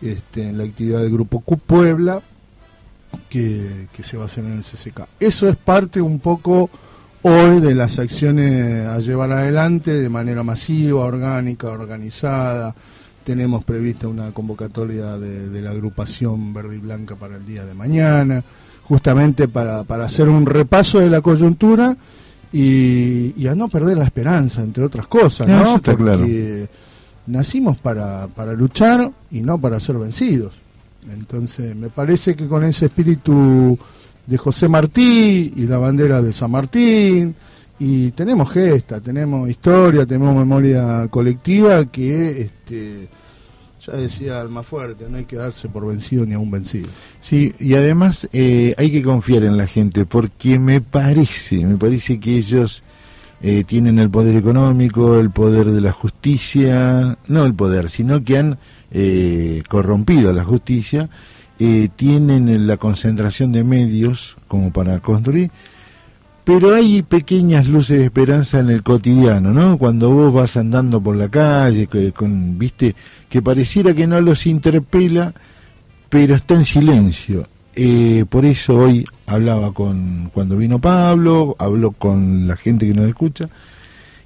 este, en la actividad del Grupo Q Puebla, que, se va a hacer en el CCK. Eso es parte un poco hoy de las acciones a llevar adelante de manera masiva, orgánica, organizada. Tenemos prevista una convocatoria de, de la agrupación Verde y Blanca para el día de mañana, justamente para hacer un repaso de la coyuntura y, y a no perder la esperanza, entre otras cosas, ¿no? está claro. Porque nacimos para, para luchar y no para ser vencidos. Entonces, me parece que con ese espíritu de José Martí y la bandera de San Martín, y tenemos gesta, tenemos historia, tenemos memoria colectiva que, este, ya decía Almafuerte, no hay que darse por vencido ni a un vencido. Sí, y además eh, hay que confiar en la gente, porque me parece, me parece que ellos eh, tienen el poder económico, el poder de la justicia, no el poder, sino que han eh, corrompido la justicia, eh, tienen la concentración de medios como para construir, pero hay pequeñas luces de esperanza en el cotidiano, ¿no? Cuando vos vas andando por la calle, que- con, viste, que pareciera que no los interpela, pero está en silencio. Eh, por eso hoy hablaba con, cuando vino Pablo, habló con la gente que nos escucha,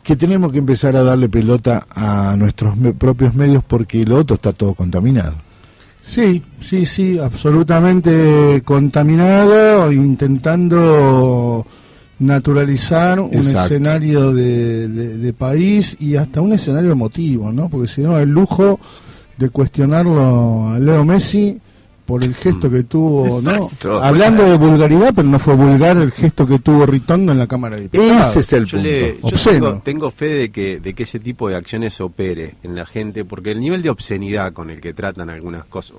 que tenemos que empezar a darle pelota a nuestros propios medios porque lo otro está todo contaminado. Sí, sí, sí, absolutamente contaminado, intentando naturalizar un Exacto. escenario de, de- de país y hasta un escenario emotivo, ¿no? Porque si no, el lujo de cuestionarlo a Leo Messi por el gesto que tuvo, ¿no? Exacto. Hablando de vulgaridad, pero no fue vulgar el gesto que tuvo Ritondo en la Cámara de Diputados. Ese es el Yo, punto. le- yo Obsceno. tengo, tengo fe de que, de que ese tipo de acciones opere en la gente, porque el nivel de obscenidad con el que tratan algunas cosas,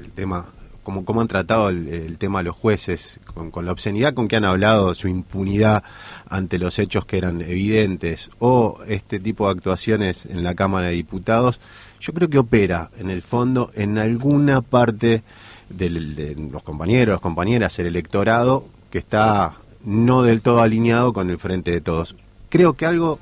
el tema, como, como han tratado el, el tema los jueces, con, la obscenidad con que han hablado, su impunidad ante los hechos que eran evidentes, o este tipo de actuaciones en la Cámara de Diputados, yo creo que opera en el fondo en alguna parte del- de los compañeros, compañeras, el electorado que está no del todo alineado con el frente de todos. Creo que algo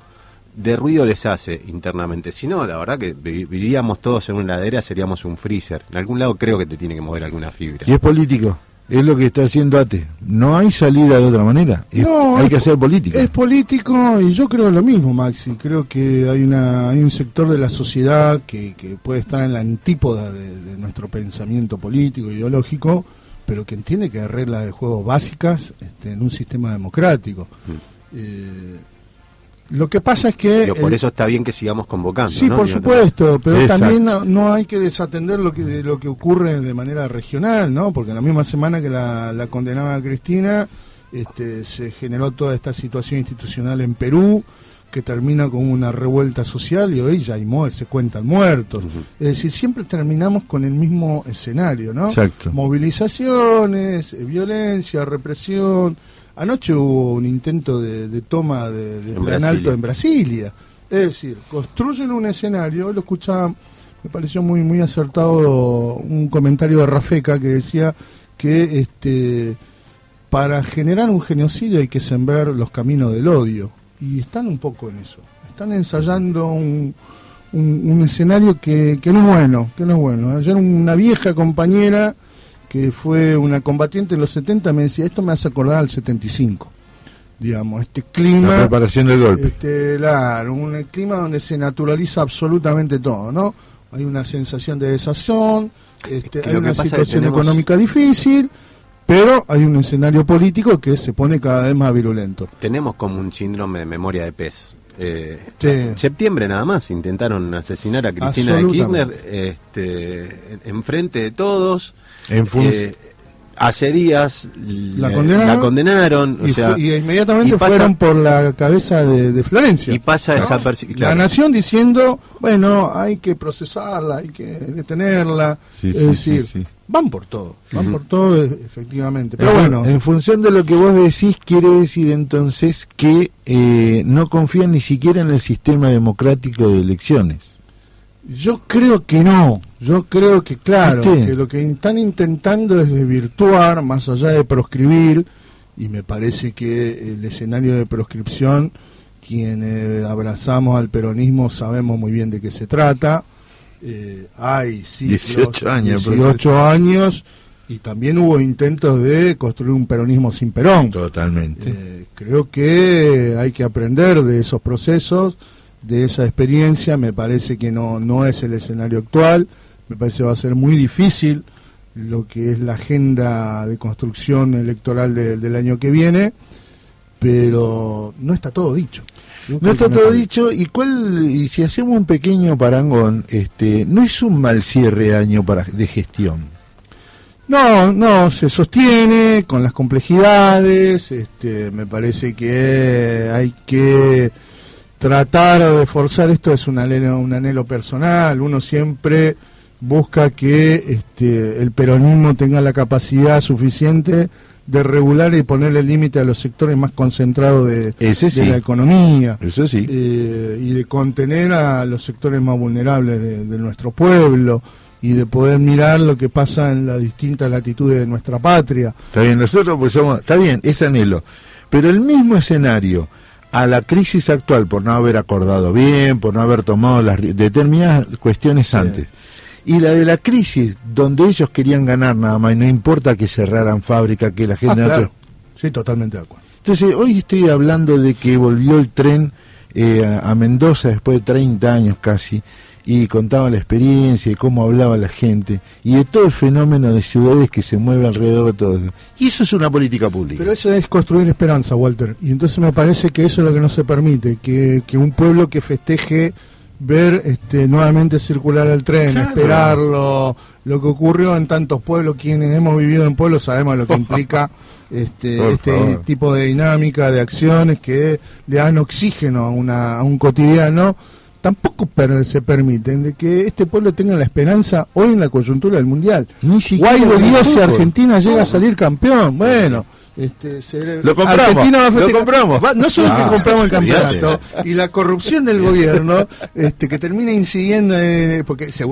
de ruido les hace internamente. Si no, la verdad que vi- viviríamos todos en una ladera, seríamos un freezer. En algún lado creo que te tiene que mover alguna fibra. Y es político. Es lo que está haciendo ATE. No hay salida de otra manera. Es- No, hay es que hacer política. Es político y yo creo lo mismo, Maxi. Creo que hay una hay un sector de la sociedad que, que puede estar en la antípoda de, de nuestro pensamiento político, ideológico, pero que entiende que hay reglas de juego básicas este, en un sistema democrático. Eh, lo que pasa es que... Por el- eso está bien que sigamos convocando. Sí, ¿no? por supuesto, pero Exacto. también no, no hay que desatender lo que de lo que ocurre de manera regional, ¿no? Porque la misma semana que la, la condenaba a Cristina, este, se generó toda esta situación institucional en Perú que termina con una revuelta social y hoy ya hay muertos, se cuentan muertos. Es decir, siempre terminamos con el mismo escenario, ¿no? Exacto. Movilizaciones, eh, violencia, represión. Anoche hubo un intento de, de toma de, de En Plan Brasilia. Alto en Brasilia. Es decir, construyen un escenario, lo escuchaba, me pareció muy muy acertado un comentario de Rafeca que decía que este para generar un genocidio hay que sembrar los caminos del odio. Y están un poco en eso. Están ensayando un, un, un escenario que, que no es bueno, que no es bueno. Ayer una vieja compañera que fue una combatiente en los 70 me decía, esto me hace acordar al 75. Digamos, este clima... La preparación del golpe. Este, claro, un clima donde se naturaliza absolutamente todo, ¿no? Hay una sensación de desazón, este, que hay una situación tenemos- económica difícil, pero hay un escenario político que se pone cada vez más virulento. Tenemos como un síndrome de memoria de pez. Eh, Sí. septiembre nada más intentaron asesinar a Cristina de Kirchner este, en frente de todos. En Eh, hace días La le- condenaron, la condenaron, o y, sea, fu- y inmediatamente y pasa- fueron por la cabeza de, de Florencia. y pasa ¿no? desapercibido. La nación diciendo, bueno, hay que procesarla, hay que detenerla. Sí, es sí, decir, sí, van por todo, van por todo, e- efectivamente. Pero en, bueno, en función de lo que vos decís, quiere decir entonces que eh, no confían ni siquiera en el sistema democrático de elecciones. Yo creo que no. Yo creo que, claro, ¿Viste? que lo que están intentando es desvirtuar, más allá de proscribir, y me parece que el escenario de proscripción, quienes abrazamos al peronismo sabemos muy bien de qué se trata. Eh, hay ciclos, 18 años, 18 años, y también hubo intentos de construir un peronismo sin Perón. Totalmente. Eh, creo que hay que aprender de esos procesos, de esa experiencia. Me parece que no, no es el escenario actual. Me parece que va a ser muy difícil lo que es la agenda de construcción electoral de- del año que viene, pero no está todo dicho. Yo No está todo dicho y cuál y si hacemos un pequeño parangón, este, no es un mal cierre de año para de gestión. No, no, se sostiene con las complejidades, este, me parece que hay que tratar de forzar esto, es un anhelo, un anhelo personal, uno siempre busca que este, el peronismo tenga la capacidad suficiente de regular y ponerle límite a los sectores más concentrados de, Ese sí. de la economía Eso sí. eh, y de contener a los sectores más vulnerables de, de nuestro pueblo y de poder mirar lo que pasa en las distintas latitudes de nuestra patria. Está bien, nosotros pues somos, está bien, es anhelo, pero el mismo escenario a la crisis actual por no haber acordado bien, por no haber tomado las determinadas cuestiones antes. Y la de la crisis, donde ellos querían ganar nada más, y no importa que cerraran fábrica, que la gente... Ah, claro. Sí, totalmente de acuerdo. Entonces, hoy estoy hablando de que volvió el tren eh, a a Mendoza después de 30 años casi, y contaba la experiencia y cómo hablaba la gente, y de todo el fenómeno de ciudades que se mueve alrededor de todo. eso. Y eso es una política pública. Pero eso es construir esperanza, Walter. Y entonces me parece que eso es lo que no se permite, que, que un pueblo que festeje ver este, nuevamente circular el tren, Claro. esperarlo, lo que ocurrió en tantos pueblos, quienes hemos vivido en pueblos sabemos lo que implica [LAUGHS] este, este tipo de dinámica, de acciones que le dan oxígeno a, una, a un cotidiano. Tampoco per- se permiten de que este pueblo tenga la esperanza hoy en la coyuntura del mundial. Ni siquiera Guaido en el Díaz y fútbol. Argentina llega a salir campeón. Bueno, este, se- Lo compramos, Argentina va a lo festejar- compramos. Va- no solo Ah, que compramos el campeonato y la corrupción del gobierno, este, que termina incidiendo, eh, porque se-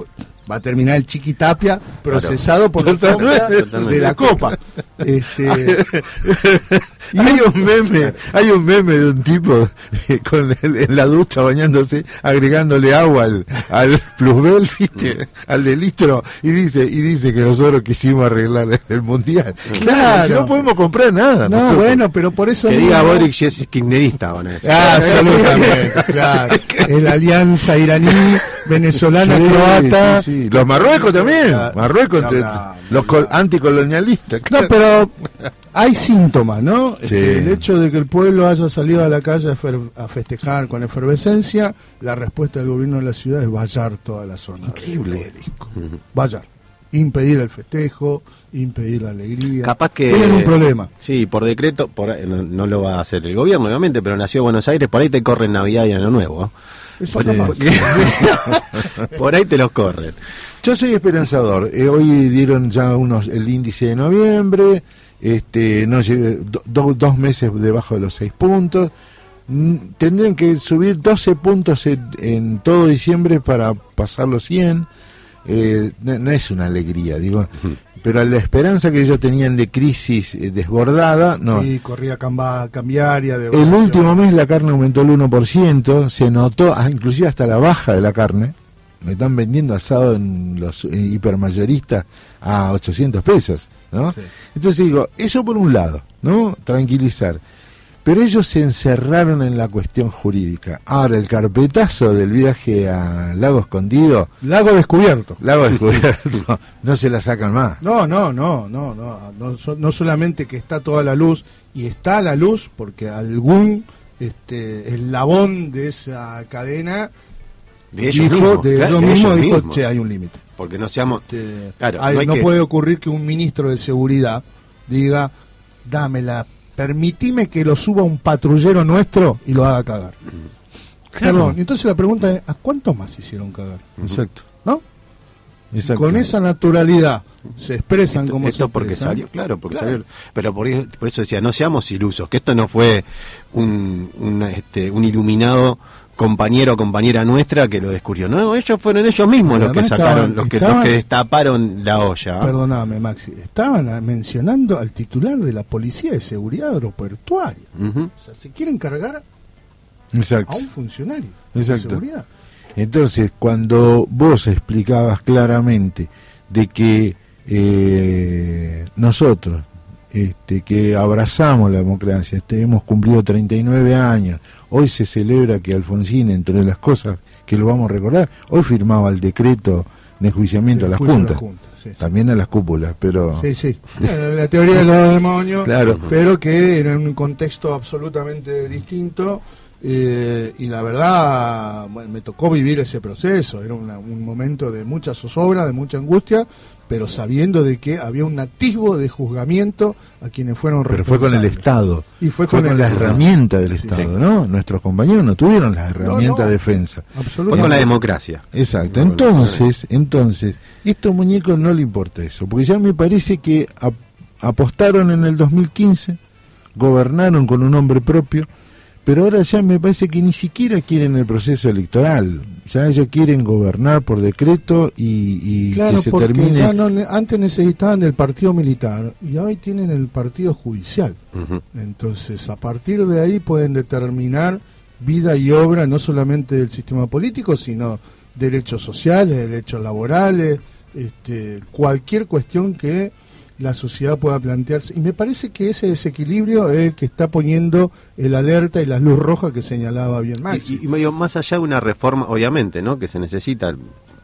Va a terminar el Chiquitapia procesado por Totalmente. de la Copa. Este, [LAUGHS] hay un meme, hay un meme de un tipo [LAUGHS] con el- en la ducha bañándose, agregándole agua al, al plusbel, ¿viste? al de litro, y dice, y dice que nosotros quisimos arreglar el mundial. Claro. no podemos comprar nada. no, nosotros. bueno, pero por eso. Que mismo- diga Boric si es kirchnerista, van a decir. Ah, [LAUGHS] absolutamente, claro. El alianza iraní, venezolana, Sí, croata. sí, sí. Los Marruecos también, Marruecos, no, no, los col- anticolonialistas. No, pero hay síntomas, ¿no? Sí. Este, el hecho de que el pueblo haya salido a la calle a, fer- a festejar con efervescencia, la respuesta del gobierno de la ciudad es vallar toda la zona. Increíble. Vallar. Impedir el festejo, impedir la alegría. Capaz que. Tienen un problema. Sí, por decreto, por, ahí- no, no lo va a hacer el gobierno, obviamente, pero nació Buenos Aires, por ahí te corren Navidad y Año Nuevo. ¿no? [LAUGHS] Por, ahí te los corren. Yo soy esperanzador. Eh, hoy dieron ya unos el índice de noviembre, este, no llegué, do- do- dos meses debajo de los seis puntos. Mm, Tendrían que subir 12 puntos en, en todo diciembre para pasar los 100. Eh, no, no es una alegría, digo. Pero la esperanza que ellos tenían de crisis eh, desbordada, no. Sí, corrida camba- cambiaria. De El último mes la carne aumentó el 1%, se notó ah, inclusive hasta la baja de la carne. Me están vendiendo asado en los eh, hipermayoristas a 800 pesos, ¿no? Sí. Entonces digo, eso por un lado, ¿no? Tranquilizar. Pero ellos se encerraron en la cuestión jurídica. Ahora, el carpetazo del viaje a Lago Escondido, Lago descubierto. Lago Descubierto, [LAUGHS] no se la sacan más. No, no, no, no, no, no, no solamente que está toda la luz, y está a la luz porque algún este, eslabón de esa cadena De ellos dijo, mismos, de claro, ellos de mismos ellos dijo, mismos. che, hay un límite. Porque no seamos. Este, Claro, hay- no hay no que- puede ocurrir que un ministro de seguridad diga, dámela, permitime que lo suba un patrullero nuestro y lo haga cagar. Perdón, y entonces la pregunta es, ¿a cuántos más hicieron cagar? Exacto. ¿No? exacto. Con esa naturalidad se expresan Esto, como esto se porque expresan. salió, claro, porque Claro. salió. Pero por, eso- por eso decía, no seamos ilusos, que esto no fue un, un, este, un iluminado compañero o compañera nuestra que lo descubrió. No, ellos fueron ellos mismos los que sacaron, estaban- los, que, los estaban- que destaparon la olla. Perdóname, Maxi. Estaban mencionando al titular de la Policía de Seguridad Aeroportuaria. O sea, se quieren cargar Exacto. a un funcionario Exacto. de seguridad. Entonces, cuando vos explicabas claramente de que eh, nosotros, este, que abrazamos la democracia, este, hemos cumplido 39 años, hoy se celebra que Alfonsín, entre las cosas que lo vamos a recordar, hoy firmaba el decreto de enjuiciamiento a las juntas, las juntas, sí, sí. también a las cúpulas, pero... Sí, sí. La teoría de los demonios, [LAUGHS] Claro. pero que era en un contexto absolutamente distinto. eh, y la verdad, bueno, me tocó vivir ese proceso. Era una- un momento de mucha zozobra, de mucha angustia, pero sabiendo de que había un atisbo de juzgamiento a quienes fueron Pero fue con el. Estado. Y fue Fue con la Estado. herramienta del Estado, sí. ¿no? Nuestros compañeros no tuvieron las herramientas no. de defensa. Fue Absolutamente. con la democracia. Exacto. La- Entonces, entonces, estos muñecos no le importa eso, porque ya me parece que ap- apostaron en el 2015, gobernaron con un nombre propio, pero ahora ya me parece que ni siquiera quieren el proceso electoral. Ya ellos quieren gobernar por decreto y, y Claro, que se porque termine. ya no antes necesitaban del partido militar y hoy tienen el partido judicial. Entonces, a partir de ahí pueden determinar vida y obra no solamente del sistema político, sino derechos sociales, derechos laborales, este, cualquier cuestión que la sociedad pueda plantearse. Y me parece que ese desequilibrio es el que está poniendo el alerta y la luz roja que señalaba bien Maxi. Y, y medio más allá de una reforma, obviamente, ¿no? Que se necesita,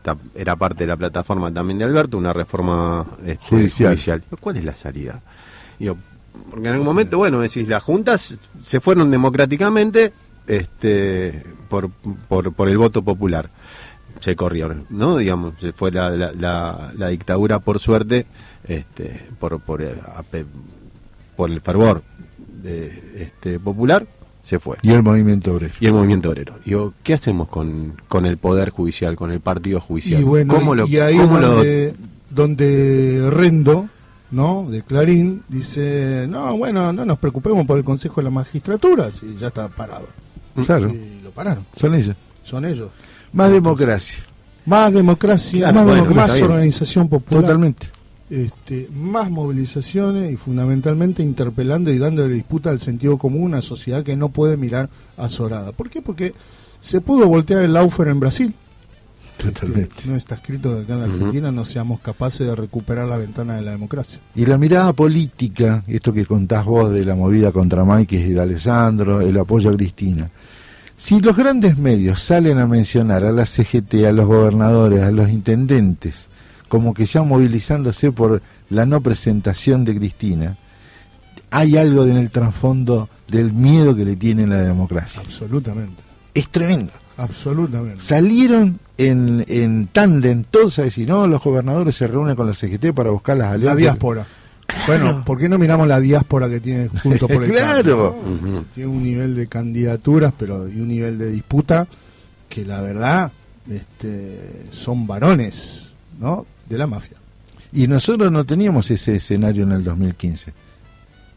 ta- era parte de la plataforma también de Alberto, una reforma este, Judicial. judicial. ¿Cuál es la salida? Digo, porque en algún momento, bueno, decís, las juntas se fueron democráticamente este, por, por, por el voto popular. Se corrieron, ¿no? Digamos, se fue la, la, la- la dictadura, por suerte, este, por, por, eh, por el fervor de, este, popular, se fue Y el movimiento obrero. y el movimiento obrero. Digo, ¿qué hacemos con, con el poder judicial, con el partido judicial? Y bueno, ¿Cómo y- lo, y ahí cómo lo- donde, donde Rendo, ¿no? De Clarín, dice, no, bueno, no nos preocupemos por el Consejo de la Magistratura, si ya está parado. Claro, Y lo pararon, son ellos. son ellos. Más democracia. Más democracia, Claro, más, bueno, demo- más organización popular. Totalmente. Este, más movilizaciones y fundamentalmente interpelando y dándole disputa al sentido común a una sociedad que no puede mirar azorada. ¿Por qué? Porque se pudo voltear el Laufer en Brasil. Totalmente. Este, no está escrito que acá en la. Argentina no seamos capaces de recuperar la ventana de la democracia. Y la mirada política, esto que contás vos de la movida contra Mike y de Alessandro, el apoyo a Cristina. Si los grandes medios salen a mencionar a la CGT, a los gobernadores, a los intendentes, como que ya movilizándose por la no presentación de Cristina, hay algo en el trasfondo del miedo que le tienen a la democracia. Absolutamente. Es tremendo. Absolutamente. Salieron en, en tándem todos a decir, no, los gobernadores se reúnen con la CGT para buscar las La alianzas. diáspora. Bueno, ¿por qué no miramos la diáspora que tiene junto por el [LAUGHS] Claro. Cambio, no? Tiene un nivel de candidaturas, pero y un nivel de disputa que la verdad este, son varones, ¿no? De la mafia. Y nosotros no teníamos ese escenario en el 2015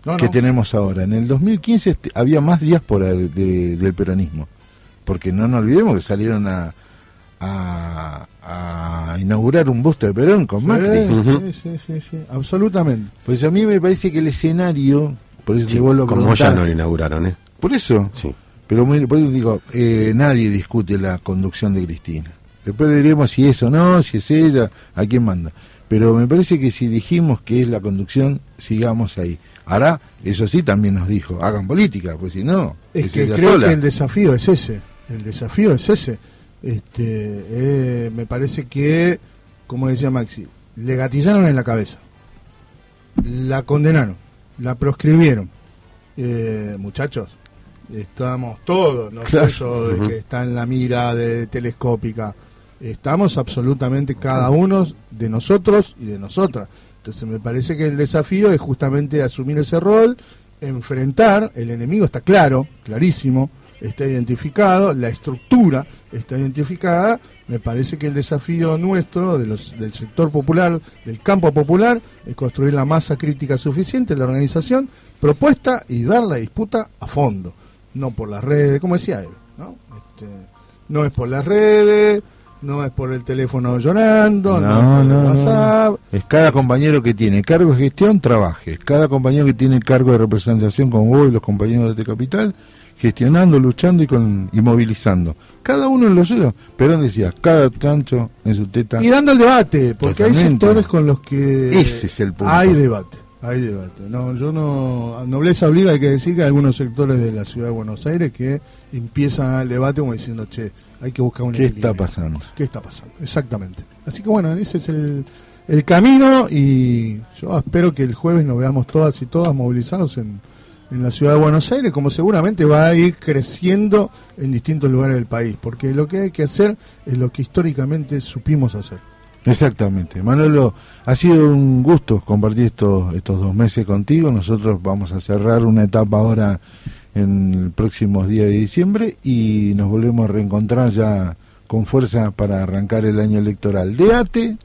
No, que no. tenemos ahora. En el 2015 este, había más diáspora de- de- del peronismo. Porque no nos olvidemos que salieron a, a, a inaugurar un busto de Perón con Macri. Sí, sí, sí, sí, absolutamente. Pues a mí me parece que el escenario, por eso te vuelvo a Como ya no lo inauguraron, ¿eh? Por eso. Sí. Pero muy- por eso digo, eh, nadie discute la conducción de Cristina. Después diremos si es o no, si es ella, a quién manda. Pero me parece que si dijimos que es la conducción, sigamos ahí. Ahora, eso sí también nos dijo, hagan política, pues si no, Es es que ella creo sola. que el desafío es ese. El desafío es ese. Este, eh, me parece que, como decía Maxi, le gatillaron en la cabeza. La condenaron. La proscribieron. Eh, muchachos, estamos todos, no Claro. soy yo que está en la mira de telescópica. Estamos absolutamente cada uno de nosotros y de nosotras. Entonces me parece que el desafío es justamente asumir ese rol, enfrentar, el enemigo está claro, clarísimo, está identificado, la estructura está identificada, me parece que el desafío nuestro, de los, del sector popular, del campo popular, es construir la masa crítica suficiente, la organización propuesta y dar la disputa a fondo, no por las redes, como decía él, ¿no? Este, no es por las redes, no es por el teléfono llorando, no, es No, por no, el no. WhatsApp, Es cada compañero que tiene cargo de gestión, trabaje. Cada compañero que tiene cargo de representación como vos y los compañeros de este capital, gestionando, luchando y, con, y movilizando. Cada uno en lo suyo. Perón decía, cada chancho en su teta. Y dando el debate, porque hay sectores con los que Ese es el punto. hay debate, hay debate. No, yo no, nobleza obliga hay que decir que hay algunos sectores de la ciudad de Buenos Aires que empiezan el debate como diciendo, che, hay que buscar un ¿Qué equilibrio. está pasando? ¿Qué está pasando? Exactamente. Así que bueno, ese es el, el camino y yo espero que el jueves nos veamos todas y todas movilizados en, en la ciudad de Buenos Aires, como seguramente va a ir creciendo en distintos lugares del país, porque lo que hay que hacer es lo que históricamente supimos hacer. Exactamente. Manolo, ha sido un gusto compartir estos, estos dos meses contigo. Nosotros vamos a cerrar una etapa ahora en los próximos días de diciembre y nos volvemos a reencontrar ya con fuerza para arrancar el año electoral de ATE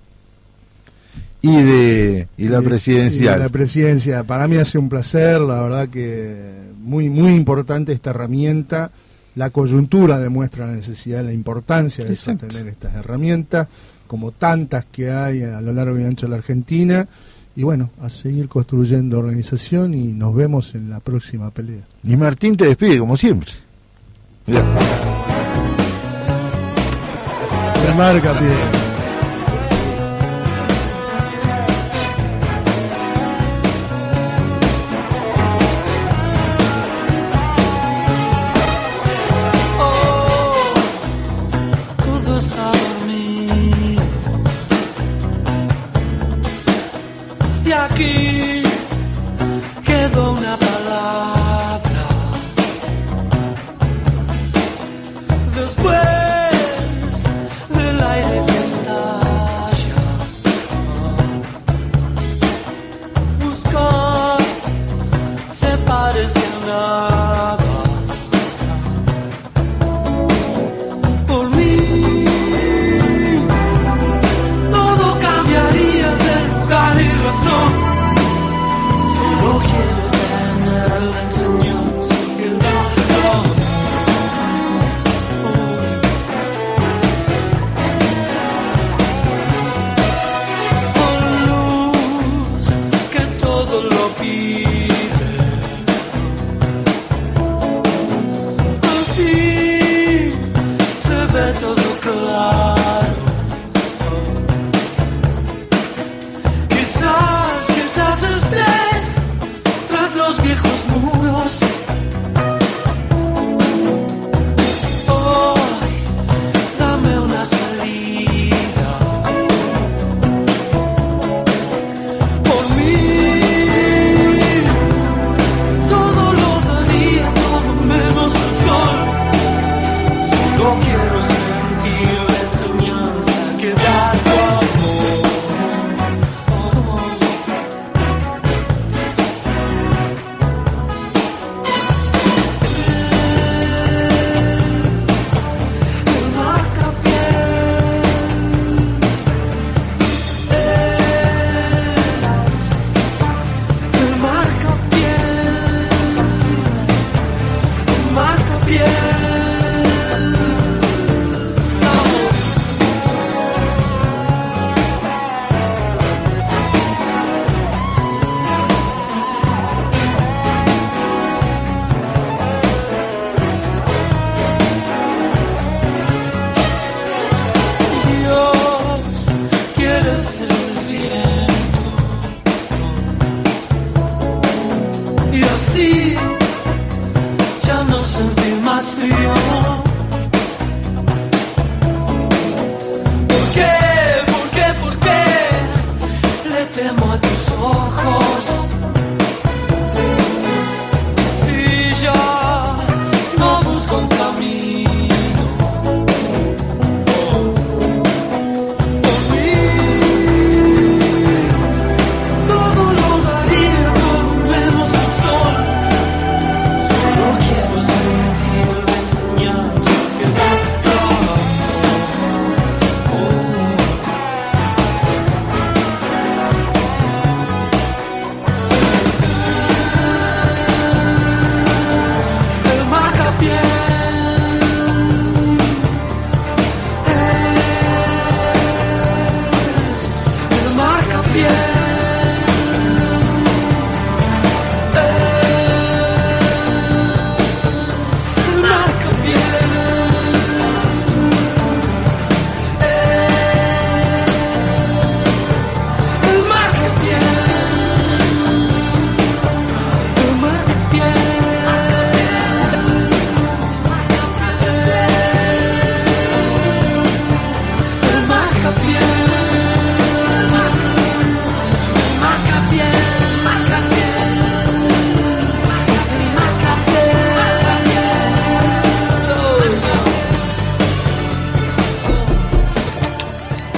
y de y la presidencial. y la presidencia, para mí ha sido un placer, la verdad que muy muy importante esta herramienta. La coyuntura demuestra la necesidad, la importancia de sostener estas herramientas, como tantas que hay a lo largo y ancho de la Argentina. Y bueno, a seguir construyendo organización y nos vemos en la próxima pelea. Y Martín te despide como siempre. Mirá. Pie. todo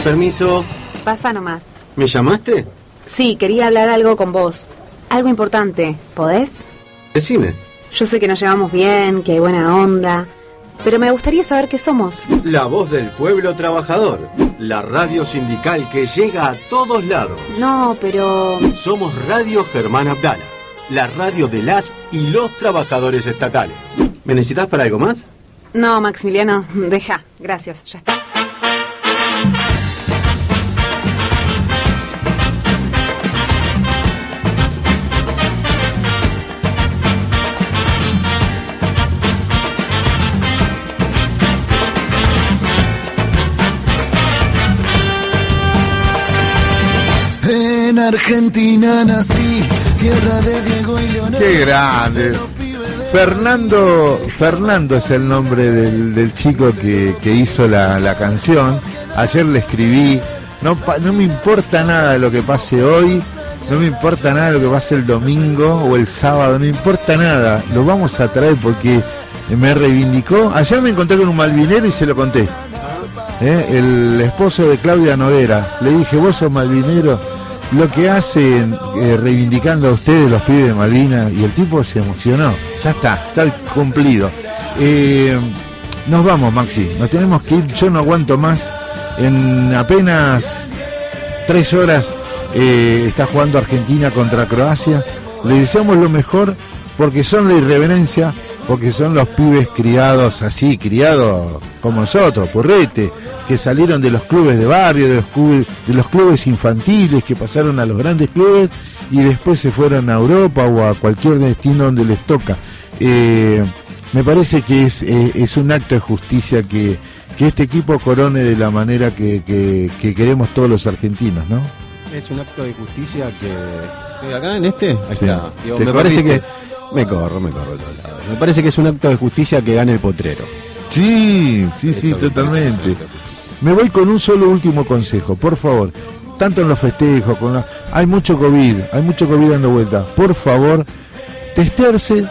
Permiso. Pasa nomás. ¿Me llamaste? Sí, quería hablar algo con vos. Algo importante. ¿Podés? Decime. Yo sé que nos llevamos bien, que hay buena onda, pero me gustaría saber qué somos. La voz del pueblo trabajador. La radio sindical que llega a todos lados. No, pero... Somos Radio Germán Abdala. La radio de las y los trabajadores estatales. ¿Me necesitas para algo más? No, Maximiliano, [LAUGHS] deja. Gracias, ya está. Argentina nací, tierra de Diego y Leonel. Qué grande. Fernando, Fernando es el nombre del, del chico que, que hizo la, la canción. Ayer le escribí, no, no me importa nada lo que pase hoy, no me importa nada lo que pase el domingo o el sábado, no me importa nada, lo vamos a traer porque me reivindicó. Ayer me encontré con un malvinero y se lo conté. ¿eh? el esposo de Claudia Noguera. Le dije, vos sos malvinero, lo que hacen eh, reivindicando a ustedes los pibes de Malvinas, y el tipo se emocionó. Ya está, está cumplido. Eh, nos vamos, Maxi, nos tenemos que ir, yo no aguanto más. En apenas tres horas eh, está jugando Argentina contra Croacia. Le deseamos lo mejor porque son la irreverencia, porque son los pibes criados así, criados como nosotros, porrete, que salieron de los clubes de barrio, de los clubes, de los clubes infantiles, que pasaron a los grandes clubes y después se fueron a Europa o a cualquier destino donde les toca. Eh, me parece que es, eh, es un acto de justicia que, que este equipo corone de la manera que, que- que queremos todos los argentinos, ¿no? Es un acto de justicia que. ¿Acá en este? Ahí Sí. está. Digo, ¿Te me parece que. Me corro, me corro de todos lados. Me parece que es un acto de justicia que gane el potrero. Sí, sí, sí, totalmente. Me voy con un solo último consejo, por favor. Tanto en los festejos, con la... hay mucho COVID, hay mucho COVID dando vuelta. Por favor, testearse,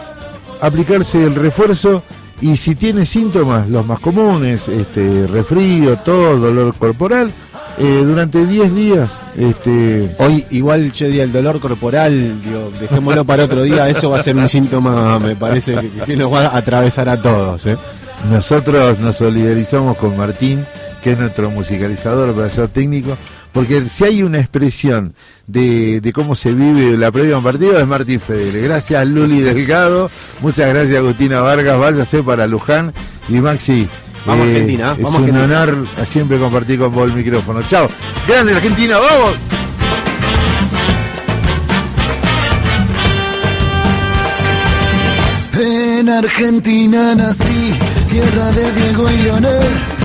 aplicarse el refuerzo y si tiene síntomas, los más comunes, este, resfrío, tos, dolor corporal, eh, durante 10 días, este, Hoy, igual yo diría el dolor corporal, digo, dejémoslo para otro día, eso va a ser un síntoma, me parece, que, que nos va a atravesar a todos. ¿eh? Nosotros nos solidarizamos con Martín, que es nuestro musicalizador, operador técnico, porque si hay una expresión de, de cómo se vive la previa a un partido es Martín Fedele. Gracias Luli Delgado, muchas gracias Agustina Vargas, váyase para Luján y Maxi. eh, Vamos, Argentina, es vamos, un Argentina. honor siempre compartir con vos el micrófono. Chao. Grande Argentina, vamos. En Argentina nací, tierra de Diego y Leonel.